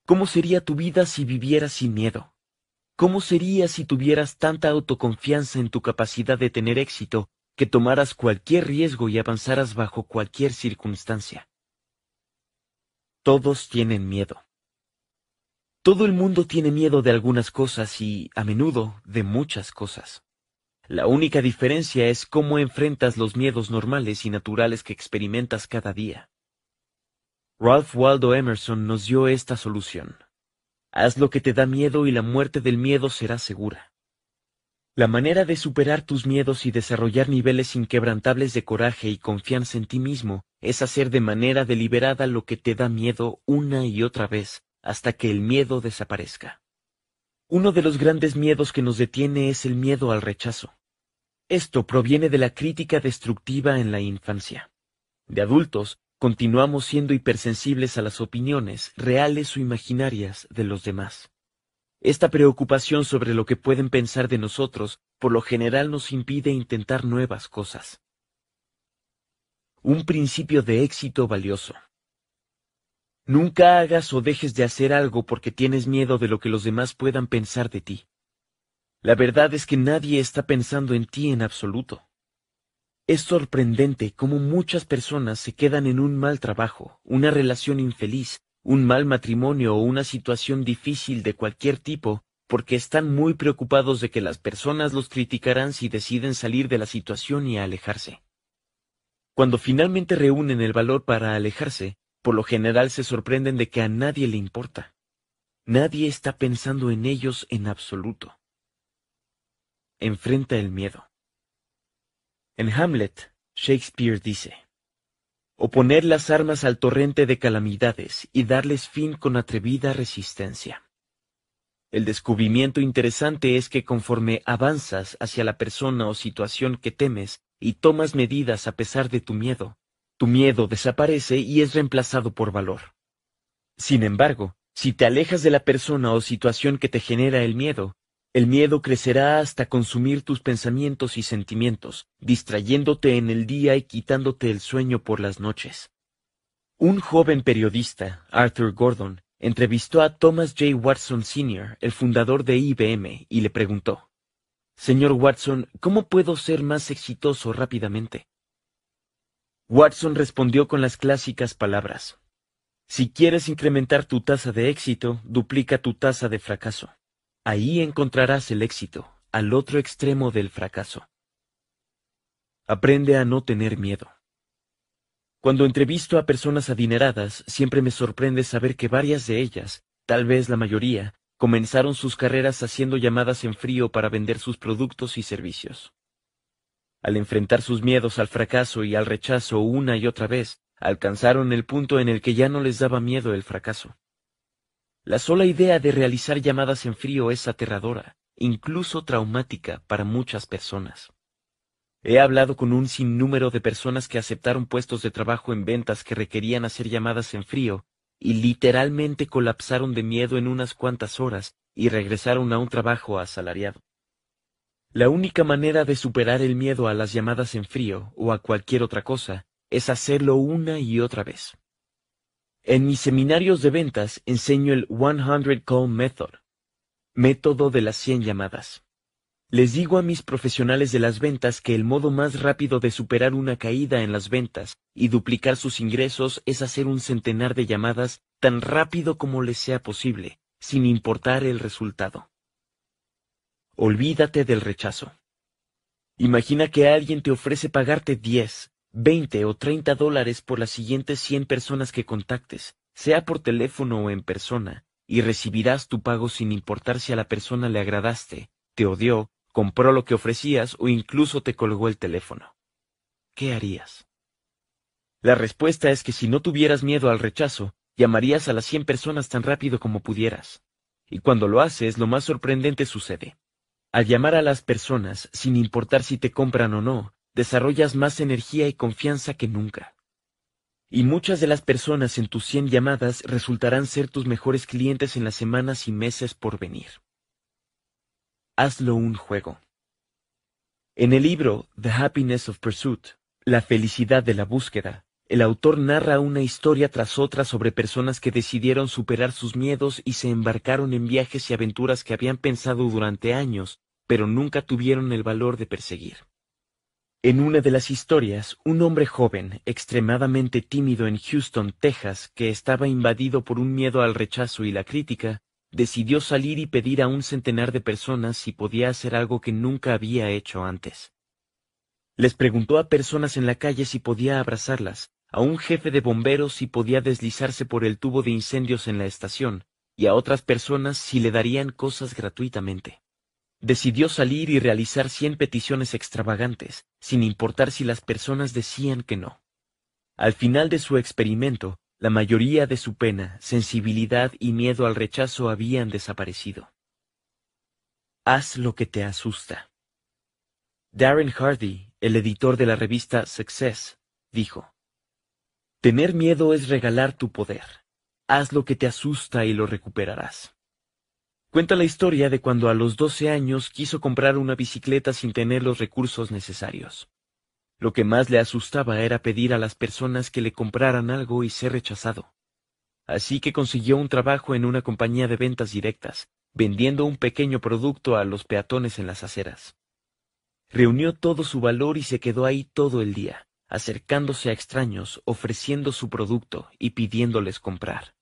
S1: ¿Cómo sería tu vida si vivieras sin miedo? ¿Cómo sería si tuvieras tanta autoconfianza en tu capacidad de tener éxito que tomaras cualquier riesgo y avanzaras bajo cualquier circunstancia? Todos tienen miedo. Todo el mundo tiene miedo de algunas cosas y, a menudo, de muchas cosas. La única diferencia es cómo enfrentas los miedos normales y naturales que experimentas cada día. Ralph Waldo Emerson nos dio esta solución. Haz lo que te da miedo y la muerte del miedo será segura. La manera de superar tus miedos y desarrollar niveles inquebrantables de coraje y confianza en ti mismo es hacer de manera deliberada lo que te da miedo una y otra vez hasta que el miedo desaparezca. Uno de los grandes miedos que nos detiene es el miedo al rechazo. Esto proviene de la crítica destructiva en la infancia. De adultos, continuamos siendo hipersensibles a las opiniones, reales o imaginarias, de los demás. Esta preocupación sobre lo que pueden pensar de nosotros por lo general nos impide intentar nuevas cosas. Un principio de éxito valioso. Nunca hagas o dejes de hacer algo porque tienes miedo de lo que los demás puedan pensar de ti. La verdad es que nadie está pensando en ti en absoluto. Es sorprendente cómo muchas personas se quedan en un mal trabajo, una relación infeliz, un mal matrimonio o una situación difícil de cualquier tipo, porque están muy preocupados de que las personas los criticarán si deciden salir de la situación y alejarse. Cuando finalmente reúnen el valor para alejarse, por lo general se sorprenden de que a nadie le importa. Nadie está pensando en ellos en absoluto. Enfrenta el miedo. En Hamlet, Shakespeare dice, oponer las armas al torrente de calamidades y darles fin con atrevida resistencia. El descubrimiento interesante es que conforme avanzas hacia la persona o situación que temes y tomas medidas a pesar de tu miedo, tu miedo desaparece y es reemplazado por valor. Sin embargo, si te alejas de la persona o situación que te genera el miedo, el miedo crecerá hasta consumir tus pensamientos y sentimientos, distrayéndote en el día y quitándote el sueño por las noches. Un joven periodista, Arthur Gordon, entrevistó a Thomas J. Watson Sr., el fundador de IBM, y le preguntó, Señor Watson, ¿cómo puedo ser más exitoso rápidamente? Watson respondió con las clásicas palabras, Si quieres incrementar tu tasa de éxito, duplica tu tasa de fracaso. Ahí encontrarás el éxito, al otro extremo del fracaso. Aprende a no tener miedo. Cuando entrevisto a personas adineradas, siempre me sorprende saber que varias de ellas, tal vez la mayoría, comenzaron sus carreras haciendo llamadas en frío para vender sus productos y servicios. Al enfrentar sus miedos al fracaso y al rechazo una y otra vez, alcanzaron el punto en el que ya no les daba miedo el fracaso. La sola idea de realizar llamadas en frío es aterradora, incluso traumática para muchas personas. He hablado con un sinnúmero de personas que aceptaron puestos de trabajo en ventas que requerían hacer llamadas en frío y literalmente colapsaron de miedo en unas cuantas horas y regresaron a un trabajo asalariado. La única manera de superar el miedo a las llamadas en frío o a cualquier otra cosa es hacerlo una y otra vez. En mis seminarios de ventas enseño el 100 Call Method, método de las 100 llamadas. Les digo a mis profesionales de las ventas que el modo más rápido de superar una caída en las ventas y duplicar sus ingresos es hacer un centenar de llamadas tan rápido como les sea posible, sin importar el resultado. Olvídate del rechazo. Imagina que alguien te ofrece pagarte 10, 20 o 30 dólares por las siguientes 100 personas que contactes, sea por teléfono o en persona, y recibirás tu pago sin importar si a la persona le agradaste, te odió, compró lo que ofrecías o incluso te colgó el teléfono. ¿Qué harías? La respuesta es que si no tuvieras miedo al rechazo, llamarías a las 100 personas tan rápido como pudieras. Y cuando lo haces, lo más sorprendente sucede. Al llamar a las personas, sin importar si te compran o no, desarrollas más energía y confianza que nunca. Y muchas de las personas en tus 100 llamadas resultarán ser tus mejores clientes en las semanas y meses por venir. Hazlo un juego. En el libro The Happiness of Pursuit, La felicidad de la búsqueda, el autor narra una historia tras otra sobre personas que decidieron superar sus miedos y se embarcaron en viajes y aventuras que habían pensado durante años, pero nunca tuvieron el valor de perseguir. En una de las historias, un hombre joven, extremadamente tímido en Houston, Texas, que estaba invadido por un miedo al rechazo y la crítica, decidió salir y pedir a un centenar de personas si podía hacer algo que nunca había hecho antes. Les preguntó a personas en la calle si podía abrazarlas, a un jefe de bomberos si podía deslizarse por el tubo de incendios en la estación, y a otras personas si le darían cosas gratuitamente. Decidió salir y realizar cien peticiones extravagantes, sin importar si las personas decían que no. Al final de su experimento, la mayoría de su pena, sensibilidad y miedo al rechazo habían desaparecido. Haz lo que te asusta. Darren Hardy, el editor de la revista Success, dijo, Tener miedo es regalar tu poder. Haz lo que te asusta y lo recuperarás. Cuenta la historia de cuando a los 12 años quiso comprar una bicicleta sin tener los recursos necesarios. Lo que más le asustaba era pedir a las personas que le compraran algo y ser rechazado. Así que consiguió un trabajo en una compañía de ventas directas, vendiendo un pequeño producto a los peatones en las aceras. Reunió todo su valor y se quedó ahí todo el día acercándose a extraños, ofreciendo su producto y pidiéndoles comprar.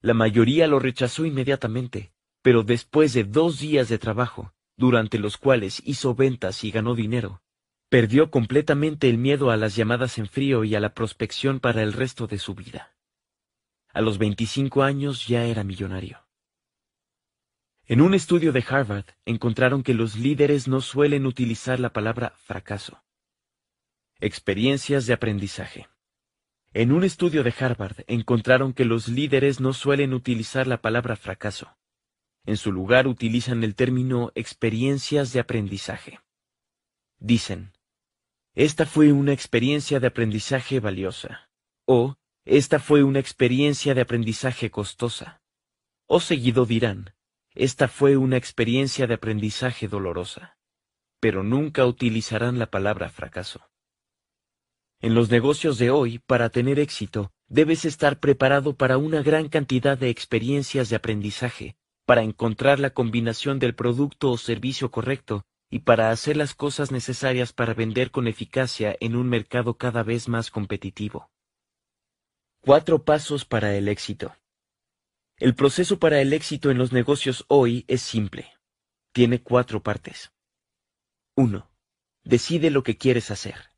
S1: La mayoría lo rechazó inmediatamente, pero después de dos días de trabajo, durante los cuales hizo ventas y ganó dinero, perdió completamente el miedo a las llamadas en frío y a la prospección para el resto de su vida. A los 25 años ya era millonario. En un estudio de Harvard encontraron que los líderes no suelen utilizar la palabra fracaso. Experiencias de aprendizaje. En un estudio de Harvard encontraron que los líderes no suelen utilizar la palabra fracaso. En su lugar utilizan el término experiencias de aprendizaje. Dicen, esta fue una experiencia de aprendizaje valiosa. O, esta fue una experiencia de aprendizaje costosa. O seguido dirán, esta fue una experiencia de aprendizaje dolorosa. Pero nunca utilizarán la palabra fracaso. En los negocios de hoy, para tener éxito, debes estar preparado para una gran cantidad de experiencias de aprendizaje, para encontrar la combinación del producto o servicio correcto y para hacer las cosas necesarias para vender con eficacia en un mercado cada vez más competitivo. Cuatro pasos para el éxito. El proceso para el éxito en los negocios hoy es simple. Tiene cuatro partes. 1. Decide lo que quieres hacer.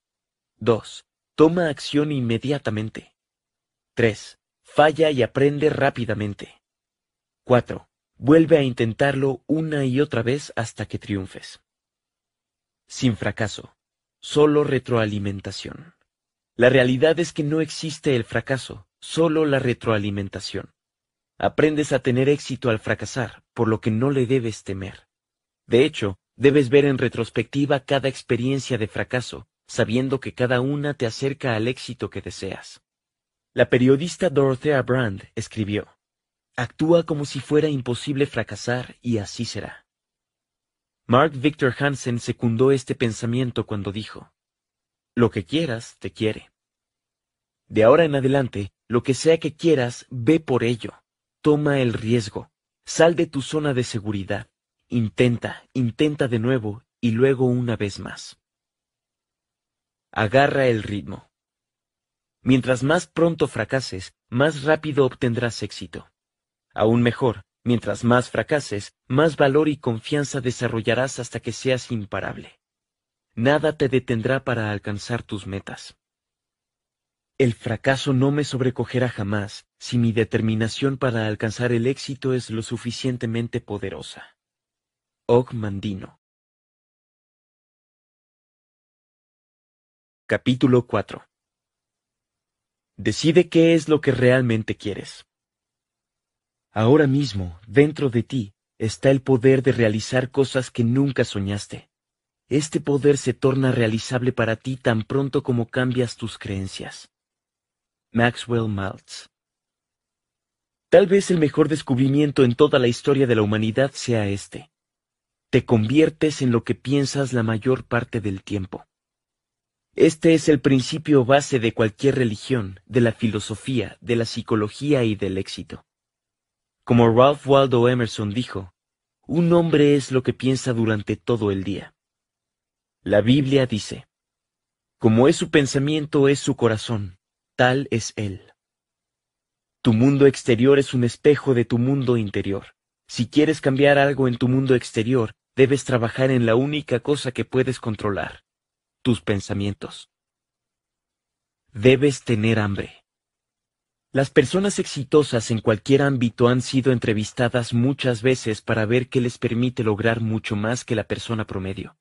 S1: 2. Toma acción inmediatamente. 3. Falla y aprende rápidamente. 4. Vuelve a intentarlo una y otra vez hasta que triunfes. Sin fracaso. Solo retroalimentación. La realidad es que no existe el fracaso, solo la retroalimentación. Aprendes a tener éxito al fracasar, por lo que no le debes temer. De hecho, debes ver en retrospectiva cada experiencia de fracaso, sabiendo que cada una te acerca al éxito que deseas. La periodista Dorothea Brand escribió, Actúa como si fuera imposible fracasar y así será. Mark Victor Hansen secundó este pensamiento cuando dijo, Lo que quieras, te quiere. De ahora en adelante, lo que sea que quieras, ve por ello. Toma el riesgo. Sal de tu zona de seguridad. Intenta, intenta de nuevo y luego una vez más. Agarra el ritmo. Mientras más pronto fracases, más rápido obtendrás éxito. Aún mejor, mientras más fracases, más valor y confianza desarrollarás hasta que seas imparable. Nada te detendrá para alcanzar tus metas. El fracaso no me sobrecogerá jamás si mi determinación para alcanzar el éxito es lo suficientemente poderosa. Og Mandino Capítulo 4 Decide qué es lo que realmente quieres. Ahora mismo, dentro de ti, está el poder de realizar cosas que nunca soñaste. Este poder se torna realizable para ti tan pronto como cambias tus creencias. Maxwell Maltz. Tal vez el mejor descubrimiento en toda la historia de la humanidad sea este. Te conviertes en lo que piensas la mayor parte del tiempo. Este es el principio base de cualquier religión, de la filosofía, de la psicología y del éxito. Como Ralph Waldo Emerson dijo, un hombre es lo que piensa durante todo el día. La Biblia dice, como es su pensamiento es su corazón, tal es él. Tu mundo exterior es un espejo de tu mundo interior. Si quieres cambiar algo en tu mundo exterior, debes trabajar en la única cosa que puedes controlar, tus pensamientos. Debes tener hambre. Las personas exitosas en cualquier ámbito han sido entrevistadas muchas veces para ver qué les permite lograr mucho más que la persona promedio.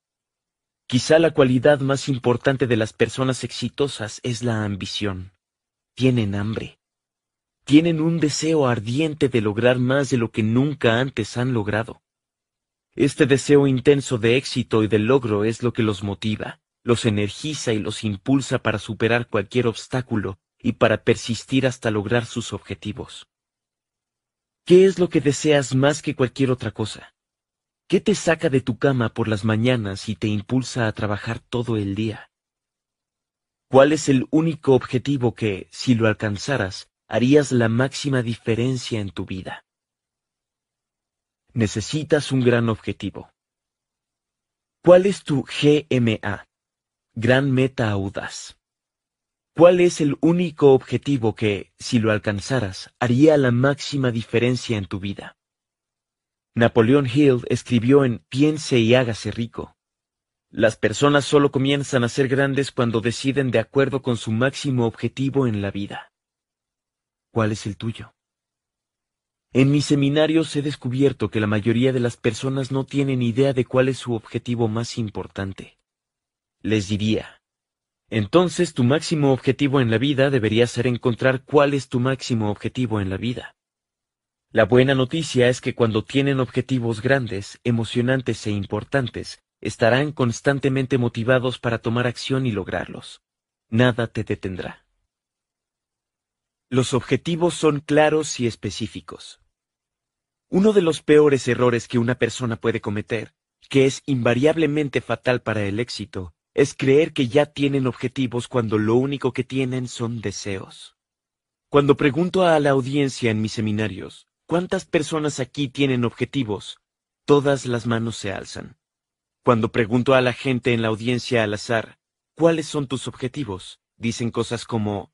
S1: Quizá la cualidad más importante de las personas exitosas es la ambición. Tienen hambre tienen un deseo ardiente de lograr más de lo que nunca antes han logrado. Este deseo intenso de éxito y de logro es lo que los motiva, los energiza y los impulsa para superar cualquier obstáculo y para persistir hasta lograr sus objetivos. ¿Qué es lo que deseas más que cualquier otra cosa? ¿Qué te saca de tu cama por las mañanas y te impulsa a trabajar todo el día? ¿Cuál es el único objetivo que, si lo alcanzaras, harías la máxima diferencia en tu vida. Necesitas un gran objetivo. ¿Cuál es tu GMA? Gran meta audaz. ¿Cuál es el único objetivo que, si lo alcanzaras, haría la máxima diferencia en tu vida? Napoleón Hill escribió en Piense y hágase rico. Las personas solo comienzan a ser grandes cuando deciden de acuerdo con su máximo objetivo en la vida. ¿Cuál es el tuyo? En mis seminarios he descubierto que la mayoría de las personas no tienen idea de cuál es su objetivo más importante. Les diría, entonces tu máximo objetivo en la vida debería ser encontrar cuál es tu máximo objetivo en la vida. La buena noticia es que cuando tienen objetivos grandes, emocionantes e importantes, estarán constantemente motivados para tomar acción y lograrlos. Nada te detendrá. Los objetivos son claros y específicos. Uno de los peores errores que una persona puede cometer, que es invariablemente fatal para el éxito, es creer que ya tienen objetivos cuando lo único que tienen son deseos. Cuando pregunto a la audiencia en mis seminarios, ¿cuántas personas aquí tienen objetivos? Todas las manos se alzan. Cuando pregunto a la gente en la audiencia al azar, ¿cuáles son tus objetivos? Dicen cosas como,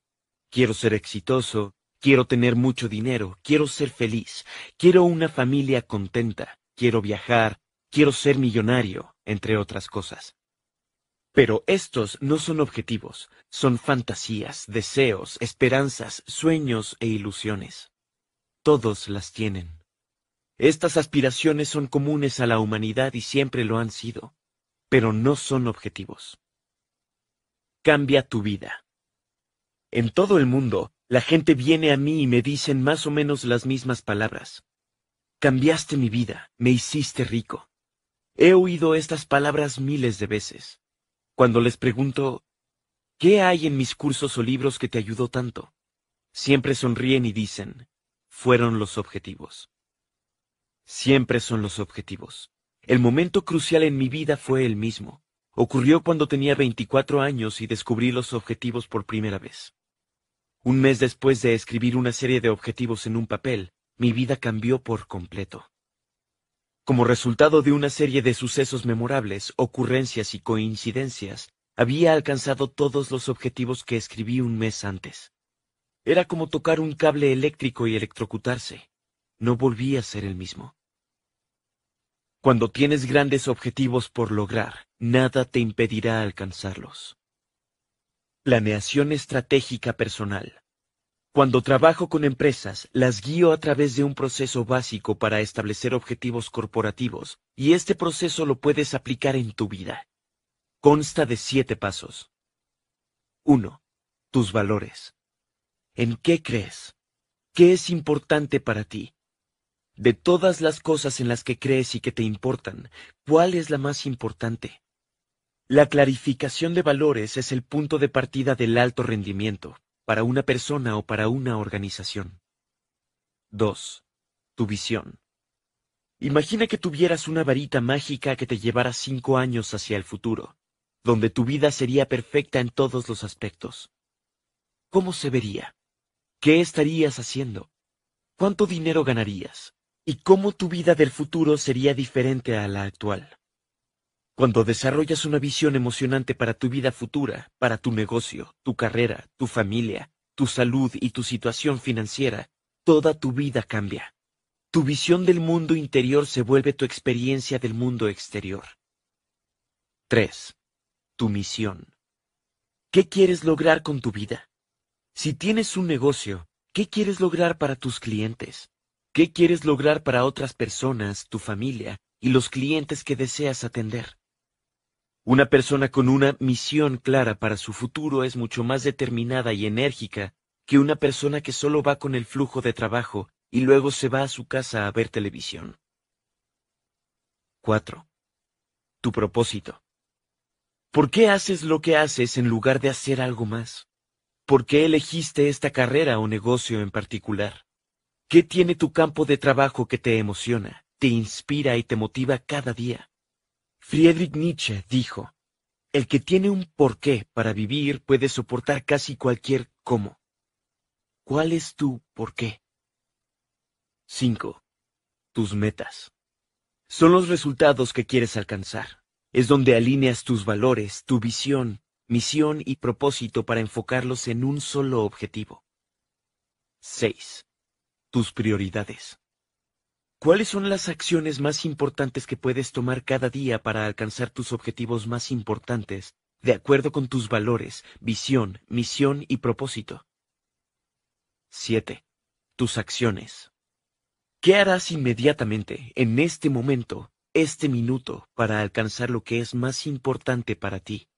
S1: Quiero ser exitoso, quiero tener mucho dinero, quiero ser feliz, quiero una familia contenta, quiero viajar, quiero ser millonario, entre otras cosas. Pero estos no son objetivos, son fantasías, deseos, esperanzas, sueños e ilusiones. Todos las tienen. Estas aspiraciones son comunes a la humanidad y siempre lo han sido, pero no son objetivos. Cambia tu vida. En todo el mundo, la gente viene a mí y me dicen más o menos las mismas palabras. Cambiaste mi vida, me hiciste rico. He oído estas palabras miles de veces. Cuando les pregunto, ¿qué hay en mis cursos o libros que te ayudó tanto? Siempre sonríen y dicen, fueron los objetivos. Siempre son los objetivos. El momento crucial en mi vida fue el mismo. Ocurrió cuando tenía 24 años y descubrí los objetivos por primera vez. Un mes después de escribir una serie de objetivos en un papel, mi vida cambió por completo. Como resultado de una serie de sucesos memorables, ocurrencias y coincidencias, había alcanzado todos los objetivos que escribí un mes antes. Era como tocar un cable eléctrico y electrocutarse. No volví a ser el mismo. Cuando tienes grandes objetivos por lograr, nada te impedirá alcanzarlos. Planeación estratégica personal. Cuando trabajo con empresas, las guío a través de un proceso básico para establecer objetivos corporativos, y este proceso lo puedes aplicar en tu vida. Consta de siete pasos. 1. Tus valores. ¿En qué crees? ¿Qué es importante para ti? De todas las cosas en las que crees y que te importan, ¿cuál es la más importante? La clarificación de valores es el punto de partida del alto rendimiento. Para una persona o para una organización. 2. Tu visión. Imagina que tuvieras una varita mágica que te llevara cinco años hacia el futuro, donde tu vida sería perfecta en todos los aspectos. ¿Cómo se vería? ¿Qué estarías haciendo? ¿Cuánto dinero ganarías? ¿Y cómo tu vida del futuro sería diferente a la actual? Cuando desarrollas una visión emocionante para tu vida futura, para tu negocio, tu carrera, tu familia, tu salud y tu situación financiera, toda tu vida cambia. Tu visión del mundo interior se vuelve tu experiencia del mundo exterior. 3. Tu misión. ¿Qué quieres lograr con tu vida? Si tienes un negocio, ¿qué quieres lograr para tus clientes? ¿Qué quieres lograr para otras personas, tu familia y los clientes que deseas atender? Una persona con una misión clara para su futuro es mucho más determinada y enérgica que una persona que solo va con el flujo de trabajo y luego se va a su casa a ver televisión. 4. Tu propósito. ¿Por qué haces lo que haces en lugar de hacer algo más? ¿Por qué elegiste esta carrera o negocio en particular? ¿Qué tiene tu campo de trabajo que te emociona, te inspira y te motiva cada día? Friedrich Nietzsche dijo, el que tiene un porqué para vivir puede soportar casi cualquier cómo. ¿Cuál es tu porqué? 5. Tus metas. Son los resultados que quieres alcanzar. Es donde alineas tus valores, tu visión, misión y propósito para enfocarlos en un solo objetivo. 6. Tus prioridades. ¿Cuáles son las acciones más importantes que puedes tomar cada día para alcanzar tus objetivos más importantes, de acuerdo con tus valores, visión, misión y propósito? 7. Tus acciones. ¿Qué harás inmediatamente, en este momento, este minuto, para alcanzar lo que es más importante para ti?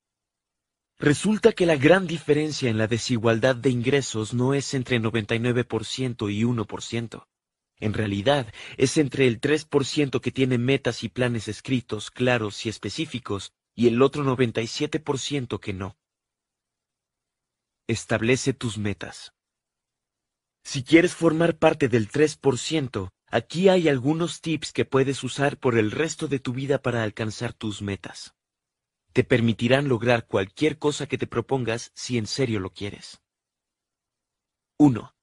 S1: Resulta que la gran diferencia en la desigualdad de ingresos no es entre 99% y 1%. En realidad, es entre el 3% que tiene metas y planes escritos, claros y específicos, y el otro 97% que no. Establece tus metas. Si quieres formar parte del 3%, aquí hay algunos tips que puedes usar por el resto de tu vida para alcanzar tus metas. Te permitirán lograr cualquier cosa que te propongas si en serio lo quieres. 1.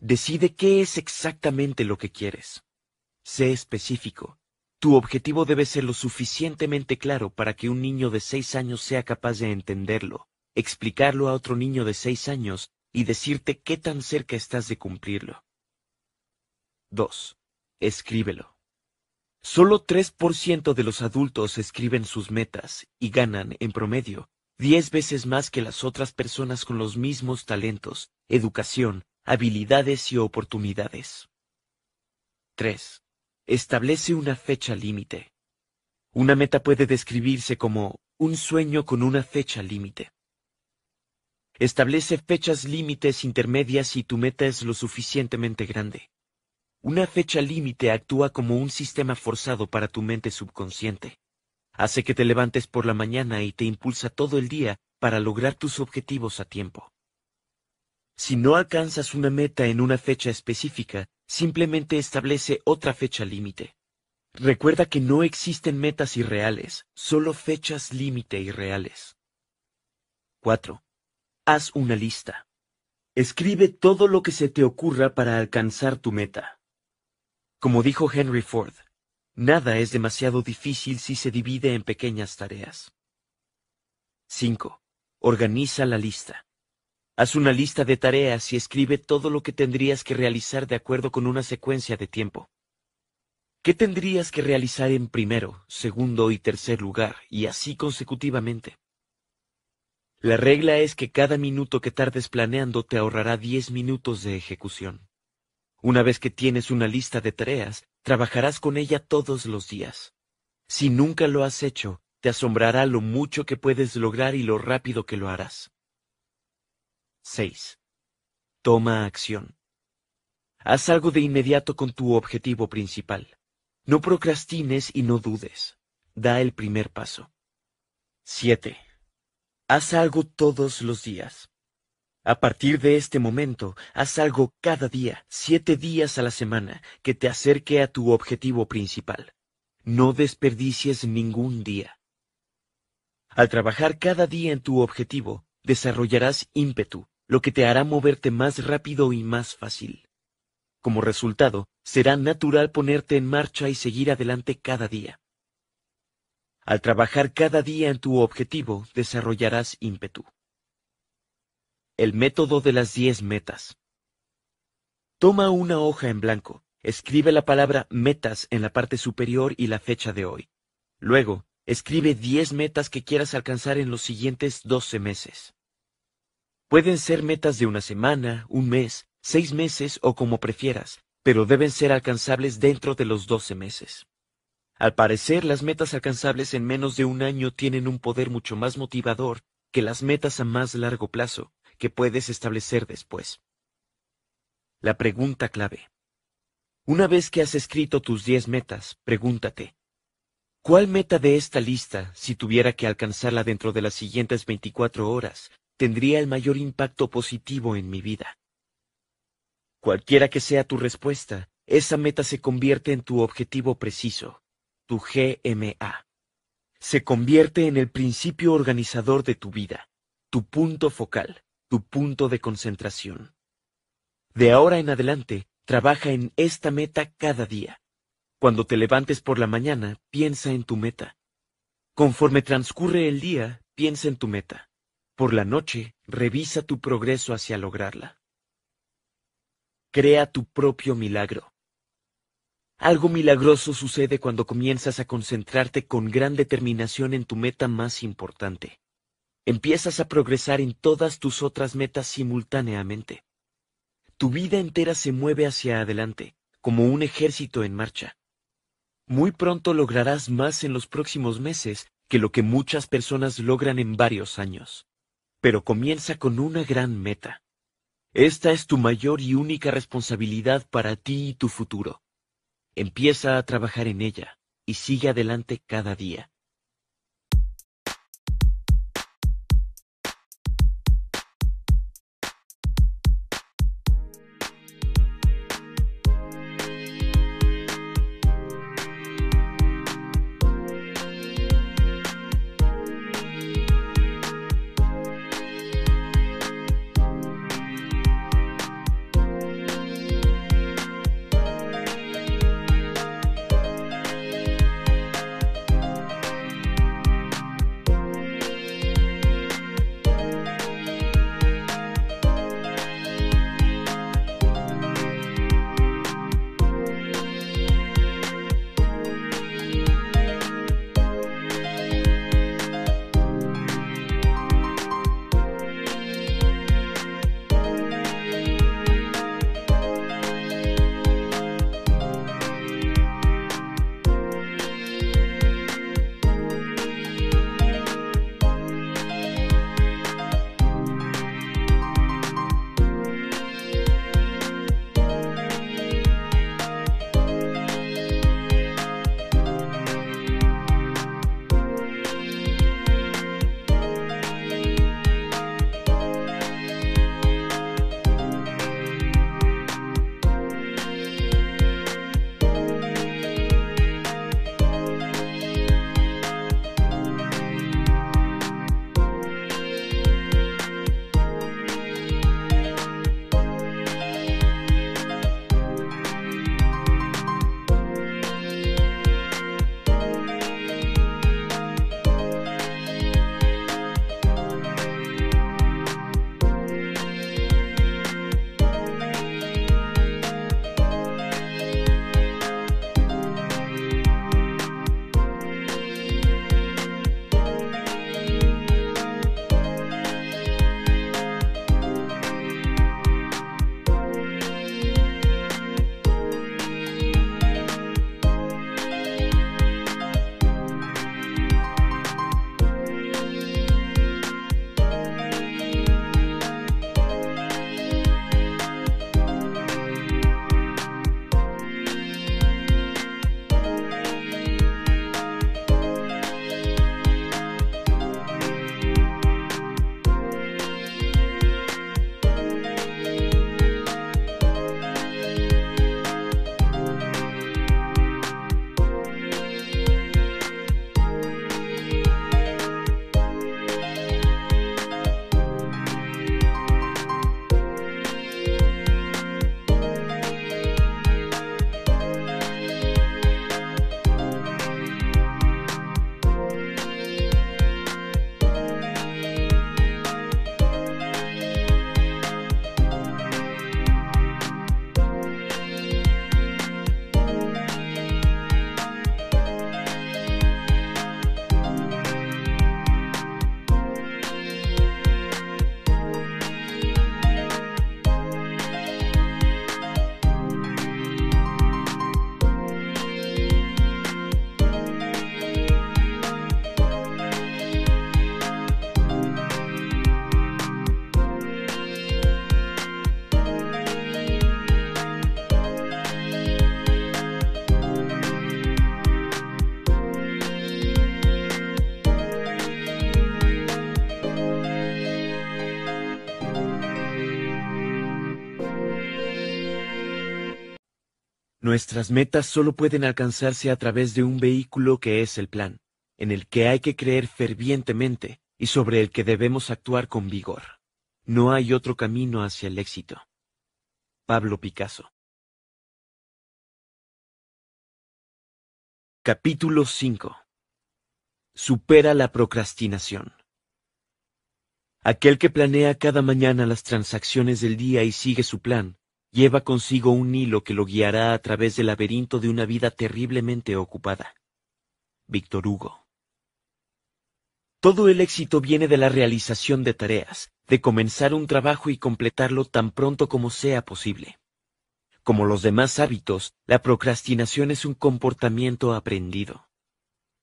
S1: Decide qué es exactamente lo que quieres. Sé específico. Tu objetivo debe ser lo suficientemente claro para que un niño de seis años sea capaz de entenderlo, explicarlo a otro niño de seis años y decirte qué tan cerca estás de cumplirlo. 2. Escríbelo. Solo 3% de los adultos escriben sus metas y ganan, en promedio, diez veces más que las otras personas con los mismos talentos, educación, habilidades y oportunidades. 3. Establece una fecha límite. Una meta puede describirse como un sueño con una fecha límite. Establece fechas límites intermedias si tu meta es lo suficientemente grande. Una fecha límite actúa como un sistema forzado para tu mente subconsciente. Hace que te levantes por la mañana y te impulsa todo el día para lograr tus objetivos a tiempo. Si no alcanzas una meta en una fecha específica, simplemente establece otra fecha límite. Recuerda que no existen metas irreales, solo fechas límite irreales. 4. Haz una lista. Escribe todo lo que se te ocurra para alcanzar tu meta. Como dijo Henry Ford, nada es demasiado difícil si se divide en pequeñas tareas. 5. Organiza la lista. Haz una lista de tareas y escribe todo lo que tendrías que realizar de acuerdo con una secuencia de tiempo. ¿Qué tendrías que realizar en primero, segundo y tercer lugar, y así consecutivamente? La regla es que cada minuto que tardes planeando te ahorrará diez minutos de ejecución. Una vez que tienes una lista de tareas, trabajarás con ella todos los días. Si nunca lo has hecho, te asombrará lo mucho que puedes lograr y lo rápido que lo harás. 6. Toma acción. Haz algo de inmediato con tu objetivo principal. No procrastines y no dudes. Da el primer paso. 7. Haz algo todos los días. A partir de este momento, haz algo cada día, siete días a la semana, que te acerque a tu objetivo principal. No desperdicies ningún día. Al trabajar cada día en tu objetivo, desarrollarás ímpetu, lo que te hará moverte más rápido y más fácil. Como resultado, será natural ponerte en marcha y seguir adelante cada día. Al trabajar cada día en tu objetivo, desarrollarás ímpetu. El método de las diez metas. Toma una hoja en blanco, escribe la palabra metas en la parte superior y la fecha de hoy. Luego, escribe diez metas que quieras alcanzar en los siguientes doce meses. Pueden ser metas de una semana, un mes, seis meses o como prefieras, pero deben ser alcanzables dentro de los doce meses. Al parecer, las metas alcanzables en menos de un año tienen un poder mucho más motivador que las metas a más largo plazo que puedes establecer después. La pregunta clave. Una vez que has escrito tus diez metas, pregúntate, ¿cuál meta de esta lista, si tuviera que alcanzarla dentro de las siguientes 24 horas, tendría el mayor impacto positivo en mi vida. Cualquiera que sea tu respuesta, esa meta se convierte en tu objetivo preciso, tu GMA. Se convierte en el principio organizador de tu vida, tu punto focal, tu punto de concentración. De ahora en adelante, trabaja en esta meta cada día. Cuando te levantes por la mañana, piensa en tu meta. Conforme transcurre el día, piensa en tu meta. Por la noche, revisa tu progreso hacia lograrla. Crea tu propio milagro. Algo milagroso sucede cuando comienzas a concentrarte con gran determinación en tu meta más importante. Empiezas a progresar en todas tus otras metas simultáneamente. Tu vida entera se mueve hacia adelante, como un ejército en marcha. Muy pronto lograrás más en los próximos meses que lo que muchas personas logran en varios años pero comienza con una gran meta. Esta es tu mayor y única responsabilidad para ti y tu futuro. Empieza a trabajar en ella y sigue adelante cada día. Nuestras metas solo pueden alcanzarse a través de un vehículo que es el plan, en el que hay que creer fervientemente y sobre el que debemos actuar con vigor. No hay otro camino hacia el éxito. Pablo Picasso Capítulo 5 Supera la procrastinación. Aquel que planea cada mañana las transacciones del día y sigue su plan, lleva consigo un hilo que lo guiará a través del laberinto de una vida terriblemente ocupada. Víctor Hugo. Todo el éxito viene de la realización de tareas, de comenzar un trabajo y completarlo tan pronto como sea posible. Como los demás hábitos, la procrastinación es un comportamiento aprendido.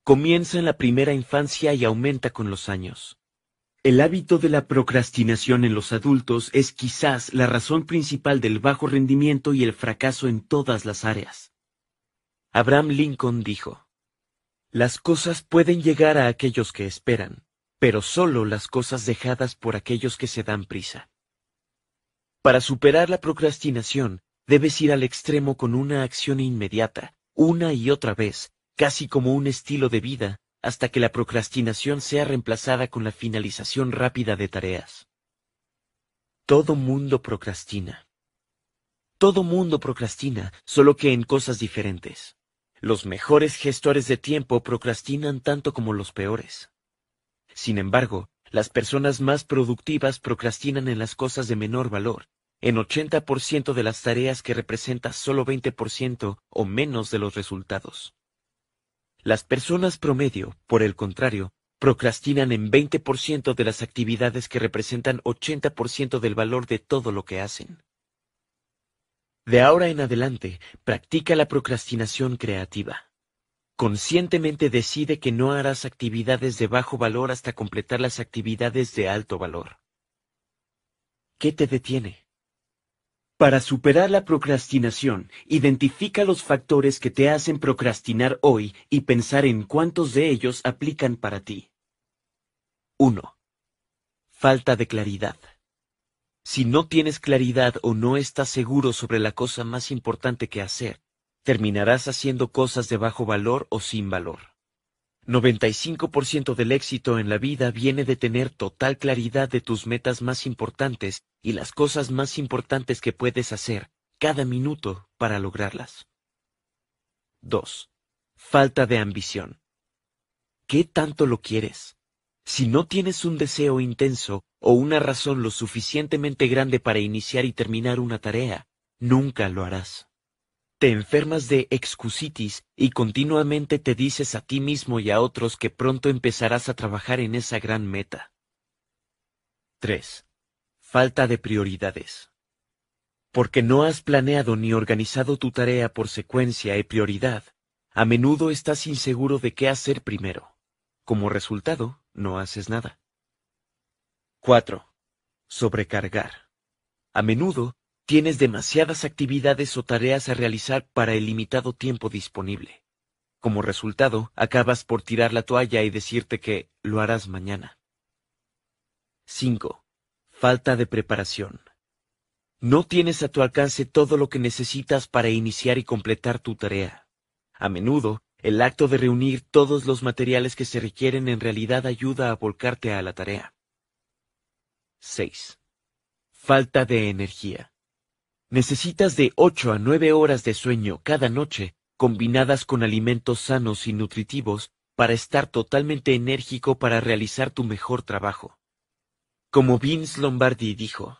S1: Comienza en la primera infancia y aumenta con los años. El hábito de la procrastinación en los adultos es quizás la razón principal del bajo rendimiento y el fracaso en todas las áreas. Abraham Lincoln dijo, Las cosas pueden llegar a aquellos que esperan, pero solo las cosas dejadas por aquellos que se dan prisa. Para superar la procrastinación, debes ir al extremo con una acción inmediata, una y otra vez, casi como un estilo de vida, hasta que la procrastinación sea reemplazada con la finalización rápida de tareas. Todo mundo procrastina. Todo mundo procrastina, solo que en cosas diferentes. Los mejores gestores de tiempo procrastinan tanto como los peores. Sin embargo, las personas más productivas procrastinan en las cosas de menor valor, en 80% de las tareas que representa solo 20% o menos de los resultados. Las personas promedio, por el contrario, procrastinan en 20% de las actividades que representan 80% del valor de todo lo que hacen. De ahora en adelante, practica la procrastinación creativa. Conscientemente decide que no harás actividades de bajo valor hasta completar las actividades de alto valor. ¿Qué te detiene? Para superar la procrastinación, identifica los factores que te hacen procrastinar hoy y pensar en cuántos de ellos aplican para ti. 1. Falta de claridad. Si no tienes claridad o no estás seguro sobre la cosa más importante que hacer, terminarás haciendo cosas de bajo valor o sin valor. 95% del éxito en la vida viene de tener total claridad de tus metas más importantes y las cosas más importantes que puedes hacer cada minuto para lograrlas. 2. Falta de ambición. ¿Qué tanto lo quieres? Si no tienes un deseo intenso o una razón lo suficientemente grande para iniciar y terminar una tarea, nunca lo harás. Te enfermas de excusitis y continuamente te dices a ti mismo y a otros que pronto empezarás a trabajar en esa gran meta. 3. Falta de prioridades. Porque no has planeado ni organizado tu tarea por secuencia y prioridad, a menudo estás inseguro de qué hacer primero. Como resultado, no haces nada. 4. Sobrecargar. A menudo Tienes demasiadas actividades o tareas a realizar para el limitado tiempo disponible. Como resultado, acabas por tirar la toalla y decirte que lo harás mañana. 5. Falta de preparación. No tienes a tu alcance todo lo que necesitas para iniciar y completar tu tarea. A menudo, el acto de reunir todos los materiales que se requieren en realidad ayuda a volcarte a la tarea. 6. Falta de energía. Necesitas de 8 a 9 horas de sueño cada noche, combinadas con alimentos sanos y nutritivos, para estar totalmente enérgico para realizar tu mejor trabajo. Como Vince Lombardi dijo,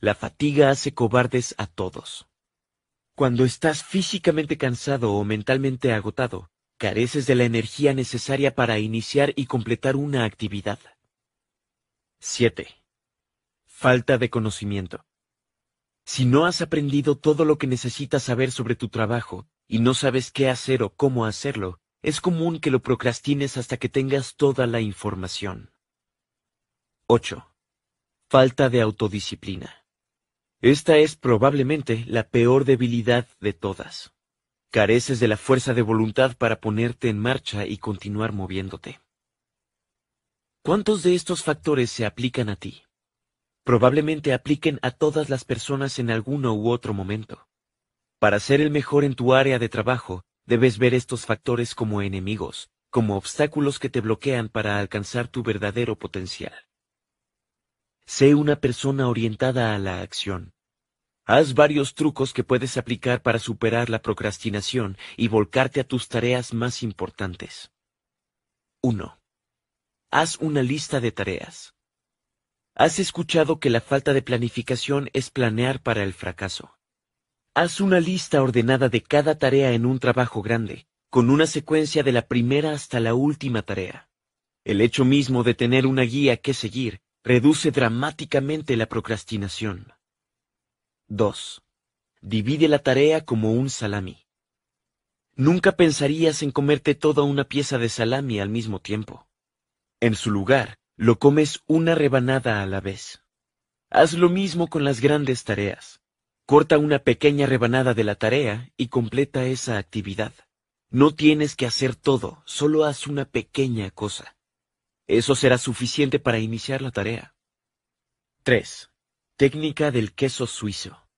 S1: la fatiga hace cobardes a todos. Cuando estás físicamente cansado o mentalmente agotado, careces de la energía necesaria para iniciar y completar una actividad. 7. Falta de conocimiento. Si no has aprendido todo lo que necesitas saber sobre tu trabajo y no sabes qué hacer o cómo hacerlo, es común que lo procrastines hasta que tengas toda la información. 8. Falta de autodisciplina. Esta es probablemente la peor debilidad de todas. Careces de la fuerza de voluntad para ponerte en marcha y continuar moviéndote. ¿Cuántos de estos factores se aplican a ti? Probablemente apliquen a todas las personas en alguno u otro momento. Para ser el mejor en tu área de trabajo, debes ver estos factores como enemigos, como obstáculos que te bloquean para alcanzar tu verdadero potencial. Sé una persona orientada a la acción. Haz varios trucos que puedes aplicar para superar la procrastinación y volcarte a tus tareas más importantes. 1. Haz una lista de tareas. Has escuchado que la falta de planificación es planear para el fracaso. Haz una lista ordenada de cada tarea en un trabajo grande, con una secuencia de la primera hasta la última tarea. El hecho mismo de tener una guía que seguir reduce dramáticamente la procrastinación. 2. Divide la tarea como un salami. Nunca pensarías en comerte toda una pieza de salami al mismo tiempo. En su lugar, lo comes una rebanada a la vez. Haz lo mismo con las grandes tareas. Corta una pequeña rebanada de la tarea y completa esa actividad. No tienes que hacer todo, solo haz una pequeña cosa. Eso será suficiente para iniciar la tarea. 3. Técnica del queso suizo.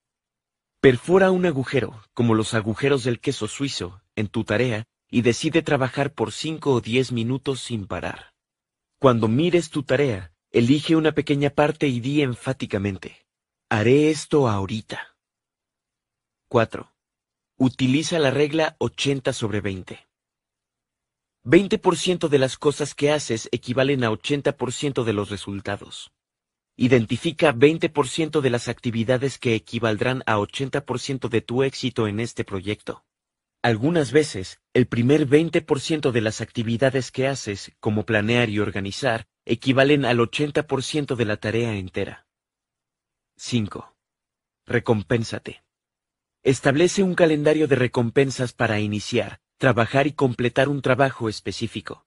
S1: Perfora un agujero, como los agujeros del queso suizo, en tu tarea y decide trabajar por 5 o 10 minutos sin parar. Cuando mires tu tarea, elige una pequeña parte y di enfáticamente, haré esto ahorita. 4. Utiliza la regla 80 sobre 20. 20% de las cosas que haces equivalen a 80% de los resultados. Identifica 20% de las actividades que equivaldrán a 80% de tu éxito en este proyecto. Algunas veces, el primer 20% de las actividades que haces, como planear y organizar, equivalen al 80% de la tarea entera. 5. Recompénsate. Establece un calendario de recompensas para iniciar, trabajar y completar un trabajo específico.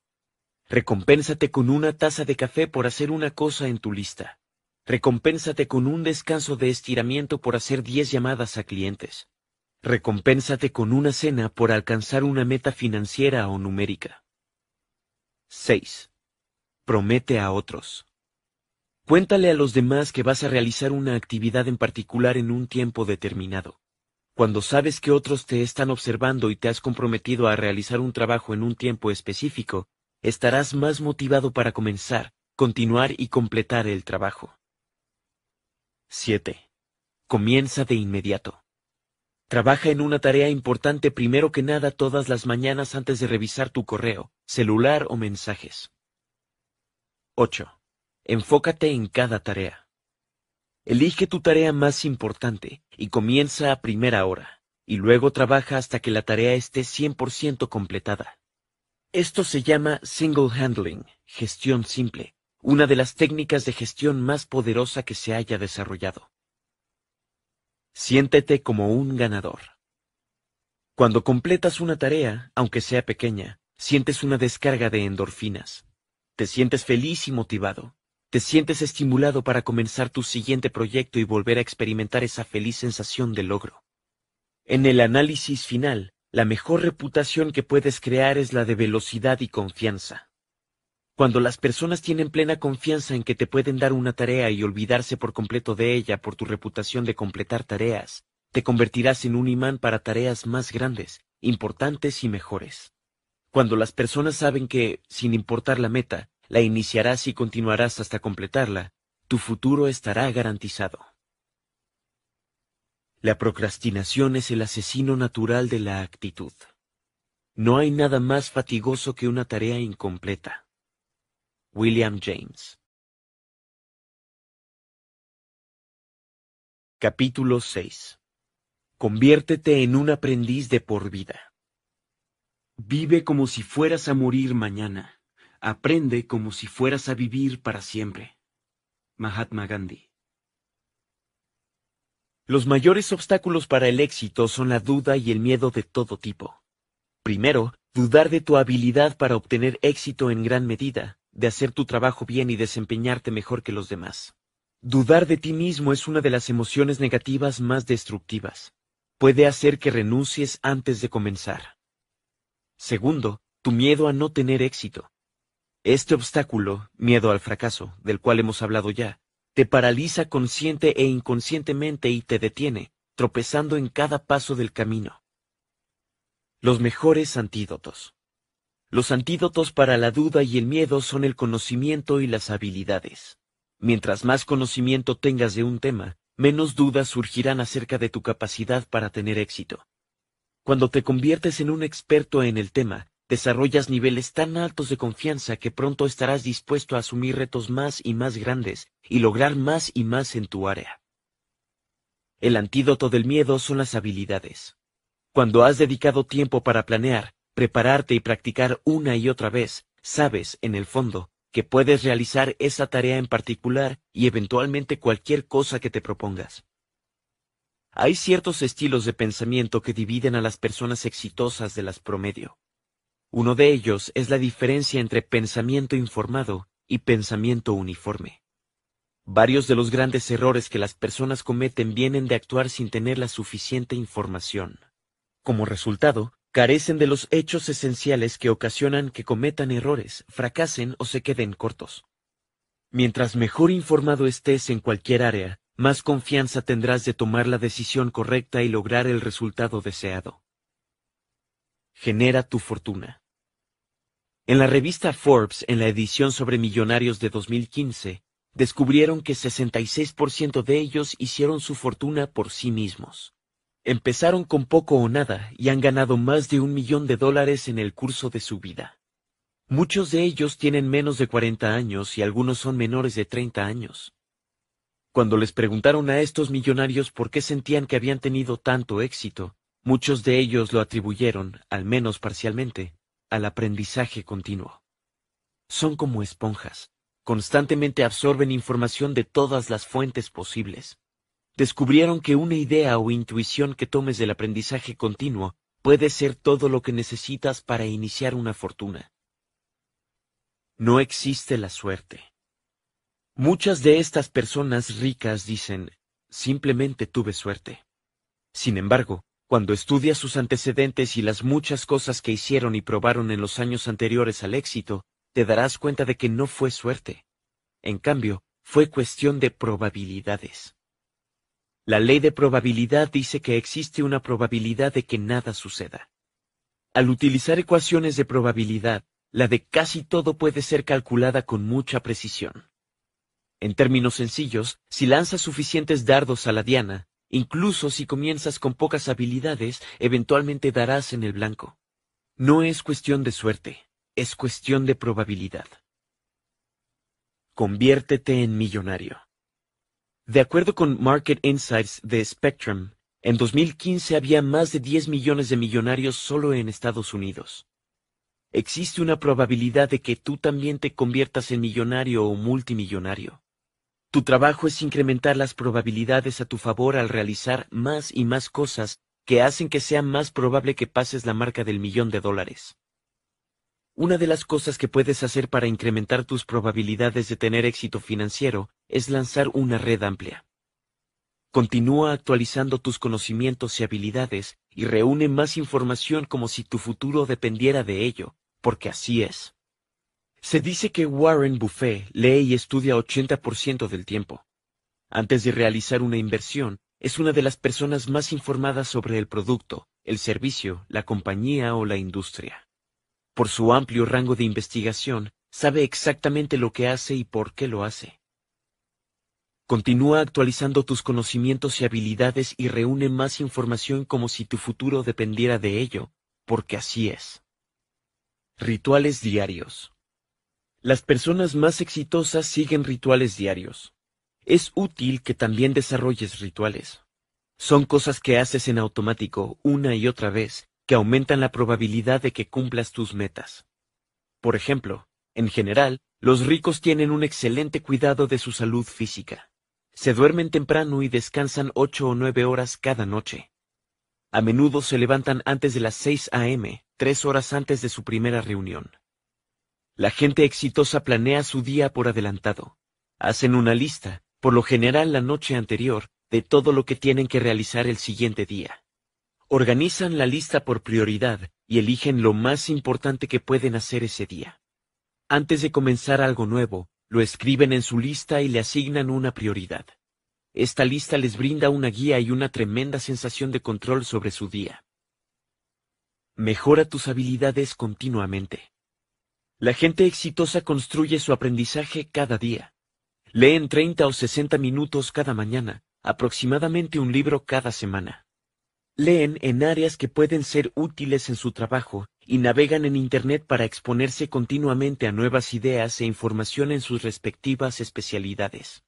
S1: Recompénsate con una taza de café por hacer una cosa en tu lista. Recompénsate con un descanso de estiramiento por hacer 10 llamadas a clientes. Recompénsate con una cena por alcanzar una meta financiera o numérica. 6. Promete a otros. Cuéntale a los demás que vas a realizar una actividad en particular en un tiempo determinado. Cuando sabes que otros te están observando y te has comprometido a realizar un trabajo en un tiempo específico, estarás más motivado para comenzar, continuar y completar el trabajo. 7. Comienza de inmediato. Trabaja en una tarea importante primero que nada todas las mañanas antes de revisar tu correo, celular o mensajes. 8. Enfócate en cada tarea. Elige tu tarea más importante y comienza a primera hora, y luego trabaja hasta que la tarea esté 100% completada. Esto se llama single handling, gestión simple, una de las técnicas de gestión más poderosa que se haya desarrollado. Siéntete como un ganador. Cuando completas una tarea, aunque sea pequeña, sientes una descarga de endorfinas. Te sientes feliz y motivado. Te sientes estimulado para comenzar tu siguiente proyecto y volver a experimentar esa feliz sensación de logro. En el análisis final, la mejor reputación que puedes crear es la de velocidad y confianza. Cuando las personas tienen plena confianza en que te pueden dar una tarea y olvidarse por completo de ella por tu reputación de completar tareas, te convertirás en un imán para tareas más grandes, importantes y mejores. Cuando las personas saben que, sin importar la meta, la iniciarás y continuarás hasta completarla, tu futuro estará garantizado. La procrastinación es el asesino natural de la actitud. No hay nada más fatigoso que una tarea incompleta. William James Capítulo 6 Conviértete en un aprendiz de por vida. Vive como si fueras a morir mañana. Aprende como si fueras a vivir para siempre. Mahatma Gandhi. Los mayores obstáculos para el éxito son la duda y el miedo de todo tipo. Primero, dudar de tu habilidad para obtener éxito en gran medida, de hacer tu trabajo bien y desempeñarte mejor que los demás. Dudar de ti mismo es una de las emociones negativas más destructivas. Puede hacer que renuncies antes de comenzar. Segundo, tu miedo a no tener éxito. Este obstáculo, miedo al fracaso, del cual hemos hablado ya, te paraliza consciente e inconscientemente y te detiene, tropezando en cada paso del camino. Los mejores antídotos. Los antídotos para la duda y el miedo son el conocimiento y las habilidades. Mientras más conocimiento tengas de un tema, menos dudas surgirán acerca de tu capacidad para tener éxito. Cuando te conviertes en un experto en el tema, desarrollas niveles tan altos de confianza que pronto estarás dispuesto a asumir retos más y más grandes y lograr más y más en tu área. El antídoto del miedo son las habilidades. Cuando has dedicado tiempo para planear, prepararte y practicar una y otra vez, sabes, en el fondo, que puedes realizar esa tarea en particular y eventualmente cualquier cosa que te propongas. Hay ciertos estilos de pensamiento que dividen a las personas exitosas de las promedio. Uno de ellos es la diferencia entre pensamiento informado y pensamiento uniforme. Varios de los grandes errores que las personas cometen vienen de actuar sin tener la suficiente información. Como resultado, carecen de los hechos esenciales que ocasionan que cometan errores, fracasen o se queden cortos. Mientras mejor informado estés en cualquier área, más confianza tendrás de tomar la decisión correcta y lograr el resultado deseado. Genera tu fortuna. En la revista Forbes, en la edición sobre millonarios de 2015, descubrieron que 66% de ellos hicieron su fortuna por sí mismos. Empezaron con poco o nada y han ganado más de un millón de dólares en el curso de su vida. Muchos de ellos tienen menos de 40 años y algunos son menores de 30 años. Cuando les preguntaron a estos millonarios por qué sentían que habían tenido tanto éxito, muchos de ellos lo atribuyeron, al menos parcialmente, al aprendizaje continuo. Son como esponjas, constantemente absorben información de todas las fuentes posibles descubrieron que una idea o intuición que tomes del aprendizaje continuo puede ser todo lo que necesitas para iniciar una fortuna. No existe la suerte. Muchas de estas personas ricas dicen, simplemente tuve suerte. Sin embargo, cuando estudias sus antecedentes y las muchas cosas que hicieron y probaron en los años anteriores al éxito, te darás cuenta de que no fue suerte. En cambio, fue cuestión de probabilidades. La ley de probabilidad dice que existe una probabilidad de que nada suceda. Al utilizar ecuaciones de probabilidad, la de casi todo puede ser calculada con mucha precisión. En términos sencillos, si lanzas suficientes dardos a la diana, incluso si comienzas con pocas habilidades, eventualmente darás en el blanco. No es cuestión de suerte, es cuestión de probabilidad. Conviértete en millonario. De acuerdo con Market Insights de Spectrum, en 2015 había más de 10 millones de millonarios solo en Estados Unidos. Existe una probabilidad de que tú también te conviertas en millonario o multimillonario. Tu trabajo es incrementar las probabilidades a tu favor al realizar más y más cosas que hacen que sea más probable que pases la marca del millón de dólares. Una de las cosas que puedes hacer para incrementar tus probabilidades de tener éxito financiero es lanzar una red amplia. Continúa actualizando tus conocimientos y habilidades y reúne más información como si tu futuro dependiera de ello, porque así es. Se dice que Warren Buffett lee y estudia 80% del tiempo. Antes de realizar una inversión, es una de las personas más informadas sobre el producto, el servicio, la compañía o la industria. Por su amplio rango de investigación, sabe exactamente lo que hace y por qué lo hace. Continúa actualizando tus conocimientos y habilidades y reúne más información como si tu futuro dependiera de ello, porque así es. Rituales diarios. Las personas más exitosas siguen rituales diarios. Es útil que también desarrolles rituales. Son cosas que haces en automático una y otra vez que aumentan la probabilidad de que cumplas tus metas. Por ejemplo, en general, los ricos tienen un excelente cuidado de su salud física. Se duermen temprano y descansan ocho o nueve horas cada noche. A menudo se levantan antes de las 6 a.m., tres horas antes de su primera reunión. La gente exitosa planea su día por adelantado. Hacen una lista, por lo general la noche anterior, de todo lo que tienen que realizar el siguiente día. Organizan la lista por prioridad y eligen lo más importante que pueden hacer ese día. Antes de comenzar algo nuevo, lo escriben en su lista y le asignan una prioridad. esta lista les brinda una guía y una tremenda sensación de control sobre su día. Mejora tus habilidades continuamente. La gente exitosa construye su aprendizaje cada día. Leen 30 o 60 minutos cada mañana, aproximadamente un libro cada semana. Leen en áreas que pueden ser útiles en su trabajo y navegan en Internet para exponerse continuamente a nuevas ideas e información en sus respectivas especialidades.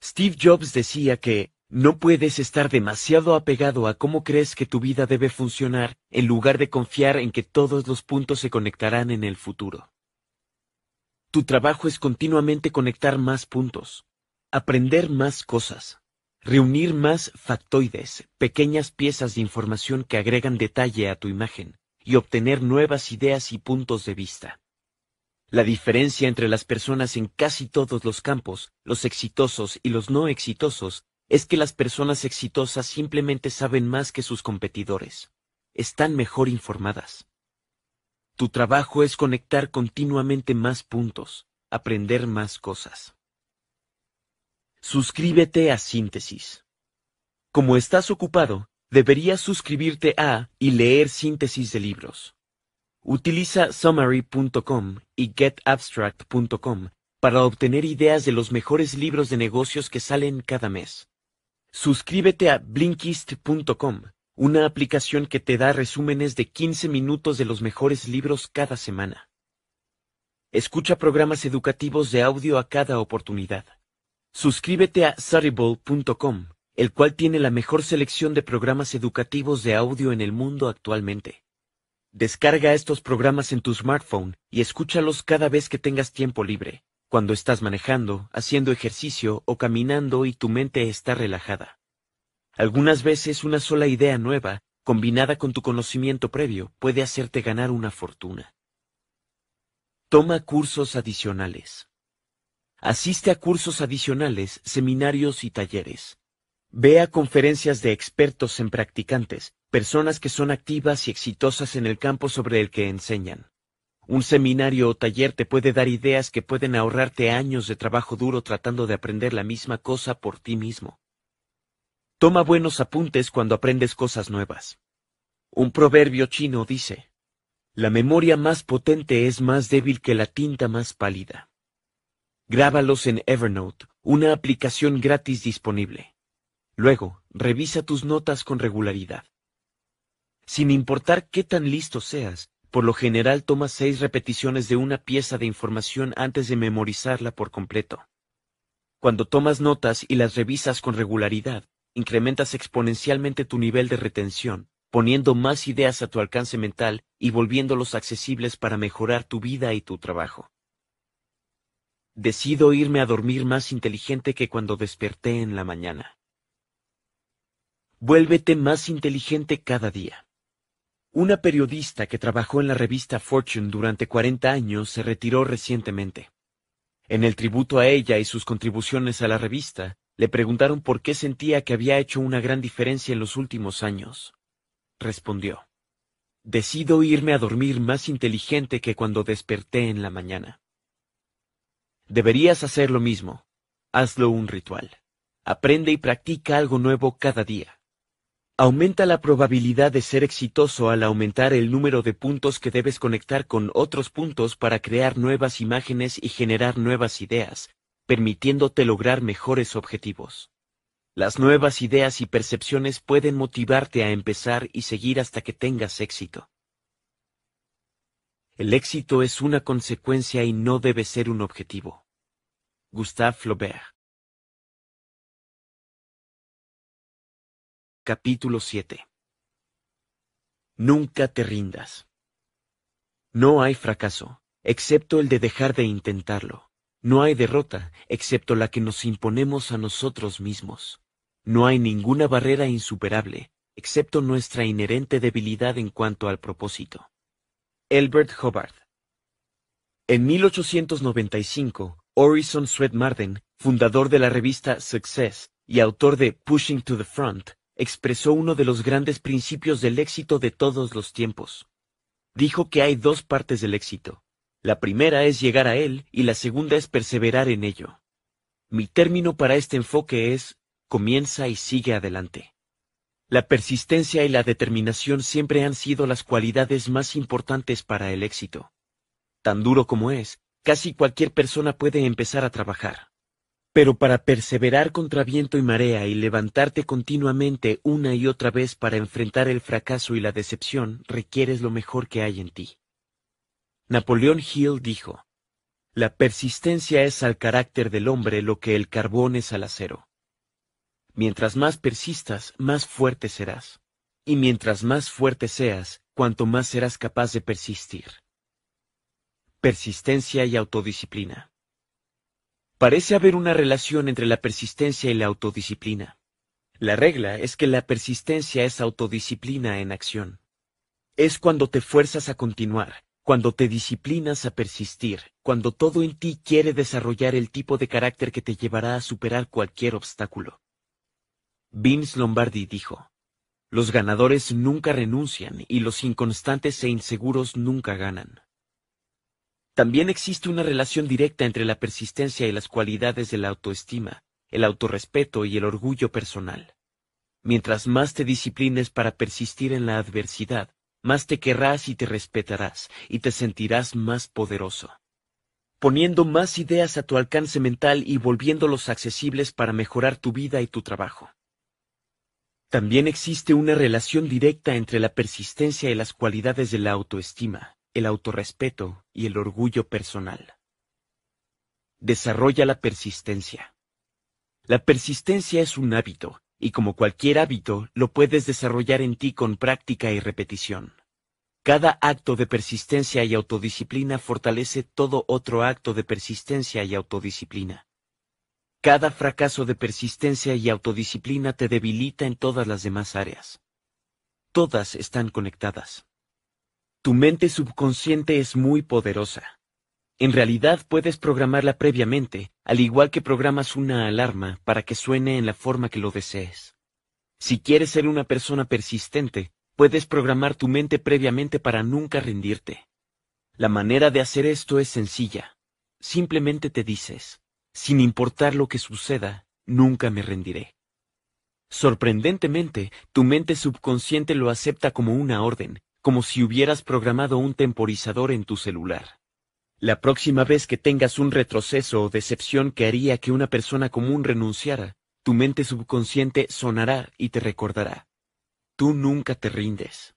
S1: Steve Jobs decía que, no puedes estar demasiado apegado a cómo crees que tu vida debe funcionar en lugar de confiar en que todos los puntos se conectarán en el futuro. Tu trabajo es continuamente conectar más puntos, aprender más cosas, reunir más factoides, pequeñas piezas de información que agregan detalle a tu imagen, y obtener nuevas ideas y puntos de vista. La diferencia entre las personas en casi todos los campos, los exitosos y los no exitosos, es que las personas exitosas simplemente saben más que sus competidores. Están mejor informadas. Tu trabajo es conectar continuamente más puntos, aprender más cosas. Suscríbete a Síntesis. Como estás ocupado, deberías suscribirte a y leer síntesis de libros. Utiliza summary.com y getabstract.com para obtener ideas de los mejores libros de negocios que salen cada mes. Suscríbete a Blinkist.com, una aplicación que te da resúmenes de 15 minutos de los mejores libros cada semana. Escucha programas educativos de audio a cada oportunidad. Suscríbete a Studyable.com, el cual tiene la mejor selección de programas educativos de audio en el mundo actualmente. Descarga estos programas en tu smartphone y escúchalos cada vez que tengas tiempo libre cuando estás manejando, haciendo ejercicio o caminando y tu mente está relajada. Algunas veces una sola idea nueva, combinada con tu conocimiento previo, puede hacerte ganar una fortuna. Toma cursos adicionales. Asiste a cursos adicionales, seminarios y talleres. Ve a conferencias de expertos en practicantes, personas que son activas y exitosas en el campo sobre el que enseñan. Un seminario o taller te puede dar ideas que pueden ahorrarte años de trabajo duro tratando de aprender la misma cosa por ti mismo. Toma buenos apuntes cuando aprendes cosas nuevas. Un proverbio chino dice, La memoria más potente es más débil que la tinta más pálida. Grábalos en Evernote, una aplicación gratis disponible. Luego, revisa tus notas con regularidad. Sin importar qué tan listo seas, por lo general tomas seis repeticiones de una pieza de información antes de memorizarla por completo. Cuando tomas notas y las revisas con regularidad, incrementas exponencialmente tu nivel de retención, poniendo más ideas a tu alcance mental y volviéndolos accesibles para mejorar tu vida y tu trabajo. Decido irme a dormir más inteligente que cuando desperté en la mañana. Vuélvete más inteligente cada día. Una periodista que trabajó en la revista Fortune durante 40 años se retiró recientemente. En el tributo a ella y sus contribuciones a la revista, le preguntaron por qué sentía que había hecho una gran diferencia en los últimos años. Respondió, Decido irme a dormir más inteligente que cuando desperté en la mañana. Deberías hacer lo mismo. Hazlo un ritual. Aprende y practica algo nuevo cada día. Aumenta la probabilidad de ser exitoso al aumentar el número de puntos que debes conectar con otros puntos para crear nuevas imágenes y generar nuevas ideas, permitiéndote lograr mejores objetivos. Las nuevas ideas y percepciones pueden motivarte a empezar y seguir hasta que tengas éxito. El éxito es una consecuencia y no debe ser un objetivo. Gustave Flaubert Capítulo 7 Nunca te rindas. No hay fracaso, excepto el de dejar de intentarlo. No hay derrota, excepto la que nos imponemos a nosotros mismos. No hay ninguna barrera insuperable, excepto nuestra inherente debilidad en cuanto al propósito. Elbert Hubbard En 1895, Orison Swett Marden, fundador de la revista Success y autor de Pushing to the Front, expresó uno de los grandes principios del éxito de todos los tiempos. Dijo que hay dos partes del éxito. La primera es llegar a él y la segunda es perseverar en ello. Mi término para este enfoque es comienza y sigue adelante. La persistencia y la determinación siempre han sido las cualidades más importantes para el éxito. Tan duro como es, casi cualquier persona puede empezar a trabajar. Pero para perseverar contra viento y marea y levantarte continuamente una y otra vez para enfrentar el fracaso y la decepción, requieres lo mejor que hay en ti. Napoleón Hill dijo, La persistencia es al carácter del hombre lo que el carbón es al acero. Mientras más persistas, más fuerte serás. Y mientras más fuerte seas, cuanto más serás capaz de persistir. Persistencia y autodisciplina. Parece haber una relación entre la persistencia y la autodisciplina. La regla es que la persistencia es autodisciplina en acción. Es cuando te fuerzas a continuar, cuando te disciplinas a persistir, cuando todo en ti quiere desarrollar el tipo de carácter que te llevará a superar cualquier obstáculo. Vince Lombardi dijo, Los ganadores nunca renuncian y los inconstantes e inseguros nunca ganan. También existe una relación directa entre la persistencia y las cualidades de la autoestima, el autorrespeto y el orgullo personal. Mientras más te disciplines para persistir en la adversidad, más te querrás y te respetarás, y te sentirás más poderoso. Poniendo más ideas a tu alcance mental y volviéndolos accesibles para mejorar tu vida y tu trabajo. También existe una relación directa entre la persistencia y las cualidades de la autoestima, el autorrespeto y el orgullo personal. Desarrolla la persistencia. La persistencia es un hábito, y como cualquier hábito, lo puedes desarrollar en ti con práctica y repetición. Cada acto de persistencia y autodisciplina fortalece todo otro acto de persistencia y autodisciplina. Cada fracaso de persistencia y autodisciplina te debilita en todas las demás áreas. Todas están conectadas. Tu mente subconsciente es muy poderosa. En realidad puedes programarla previamente, al igual que programas una alarma para que suene en la forma que lo desees. Si quieres ser una persona persistente, puedes programar tu mente previamente para nunca rendirte. La manera de hacer esto es sencilla. Simplemente te dices, sin importar lo que suceda, nunca me rendiré. Sorprendentemente, tu mente subconsciente lo acepta como una orden, como si hubieras programado un temporizador en tu celular. La próxima vez que tengas un retroceso o decepción que haría que una persona común renunciara, tu mente subconsciente sonará y te recordará. Tú nunca te rindes.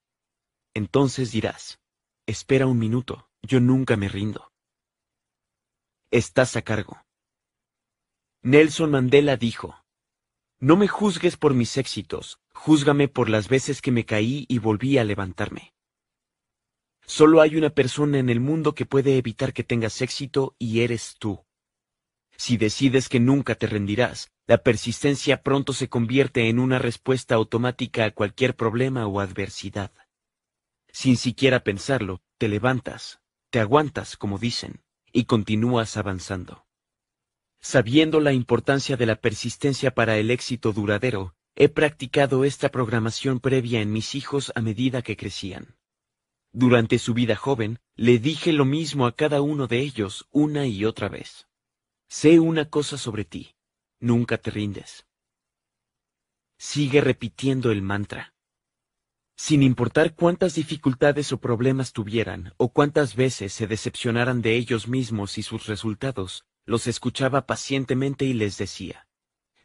S1: Entonces dirás, espera un minuto, yo nunca me rindo. Estás a cargo. Nelson Mandela dijo, No me juzgues por mis éxitos, júzgame por las veces que me caí y volví a levantarme. Solo hay una persona en el mundo que puede evitar que tengas éxito y eres tú. Si decides que nunca te rendirás, la persistencia pronto se convierte en una respuesta automática a cualquier problema o adversidad. Sin siquiera pensarlo, te levantas, te aguantas, como dicen, y continúas avanzando. Sabiendo la importancia de la persistencia para el éxito duradero, he practicado esta programación previa en mis hijos a medida que crecían. Durante su vida joven, le dije lo mismo a cada uno de ellos una y otra vez. Sé una cosa sobre ti, nunca te rindes. Sigue repitiendo el mantra. Sin importar cuántas dificultades o problemas tuvieran, o cuántas veces se decepcionaran de ellos mismos y sus resultados, los escuchaba pacientemente y les decía,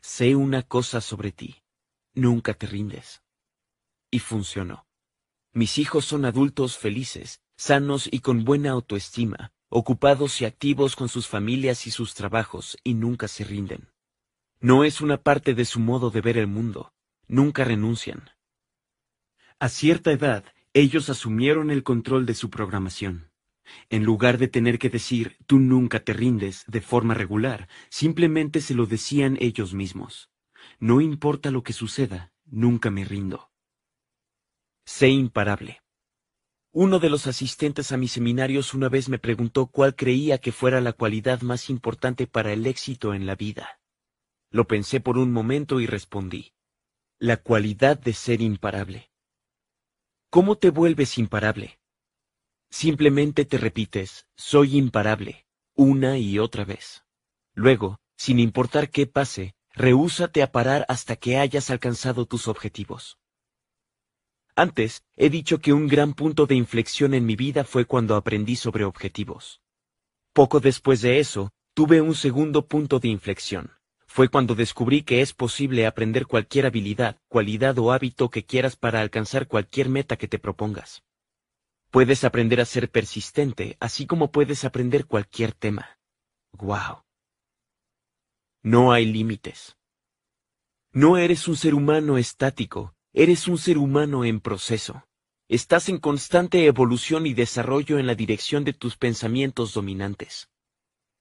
S1: sé una cosa sobre ti, nunca te rindes. Y funcionó. Mis hijos son adultos felices, sanos y con buena autoestima, ocupados y activos con sus familias y sus trabajos, y nunca se rinden. No es una parte de su modo de ver el mundo, nunca renuncian. A cierta edad, ellos asumieron el control de su programación. En lugar de tener que decir tú nunca te rindes de forma regular, simplemente se lo decían ellos mismos. No importa lo que suceda, nunca me rindo. Sé imparable. Uno de los asistentes a mis seminarios una vez me preguntó cuál creía que fuera la cualidad más importante para el éxito en la vida. Lo pensé por un momento y respondí. La cualidad de ser imparable. ¿Cómo te vuelves imparable? Simplemente te repites, soy imparable, una y otra vez. Luego, sin importar qué pase, rehúsate a parar hasta que hayas alcanzado tus objetivos. Antes, he dicho que un gran punto de inflexión en mi vida fue cuando aprendí sobre objetivos. Poco después de eso, tuve un segundo punto de inflexión. Fue cuando descubrí que es posible aprender cualquier habilidad, cualidad o hábito que quieras para alcanzar cualquier meta que te propongas. Puedes aprender a ser persistente, así como puedes aprender cualquier tema. ¡Wow! No hay límites. No eres un ser humano estático, eres un ser humano en proceso. Estás en constante evolución y desarrollo en la dirección de tus pensamientos dominantes.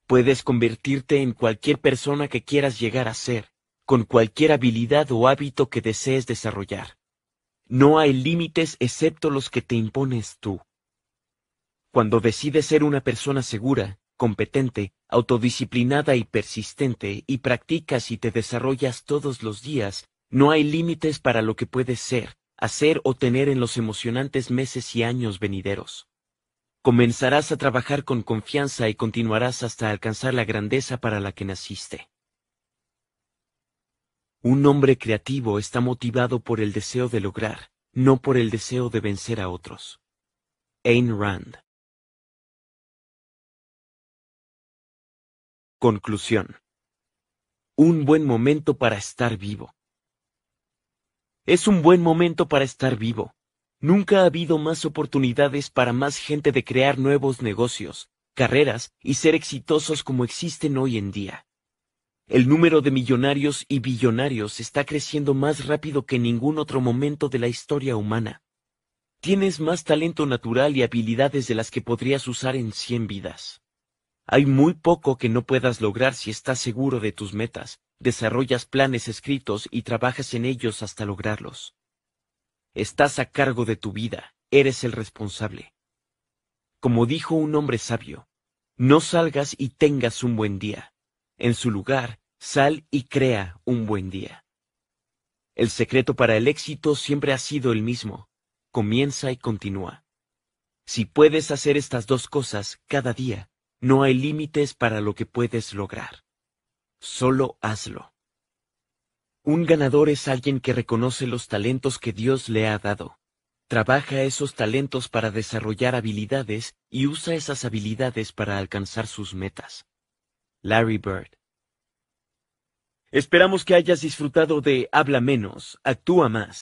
S1: Puedes convertirte en cualquier persona que quieras llegar a ser, con cualquier habilidad o hábito que desees desarrollar. No hay límites excepto los que te impones tú. Cuando decides ser una persona segura, competente, autodisciplinada y persistente y practicas y te desarrollas todos los días, no hay límites para lo que puedes ser, hacer o tener en los emocionantes meses y años venideros. Comenzarás a trabajar con confianza y continuarás hasta alcanzar la grandeza para la que naciste. Un hombre creativo está motivado por el deseo de lograr, no por el deseo de vencer a otros. Ayn Rand. Conclusión. Un buen momento para estar vivo. Es un buen momento para estar vivo. Nunca ha habido más oportunidades para más gente de crear nuevos negocios, carreras y ser exitosos como existen hoy en día. El número de millonarios y billonarios está creciendo más rápido que en ningún otro momento de la historia humana. Tienes más talento natural y habilidades de las que podrías usar en cien vidas. Hay muy poco que no puedas lograr si estás seguro de tus metas, desarrollas planes escritos y trabajas en ellos hasta lograrlos. Estás a cargo de tu vida, eres el responsable. Como dijo un hombre sabio, no salgas y tengas un buen día. En su lugar, Sal y crea un buen día. El secreto para el éxito siempre ha sido el mismo. Comienza y continúa. Si puedes hacer estas dos cosas cada día, no hay límites para lo que puedes lograr. Solo hazlo. Un ganador es alguien que reconoce los talentos que Dios le ha dado. Trabaja esos talentos para desarrollar habilidades y usa esas habilidades para alcanzar sus metas. Larry Bird Esperamos que hayas disfrutado de Habla menos, actúa más.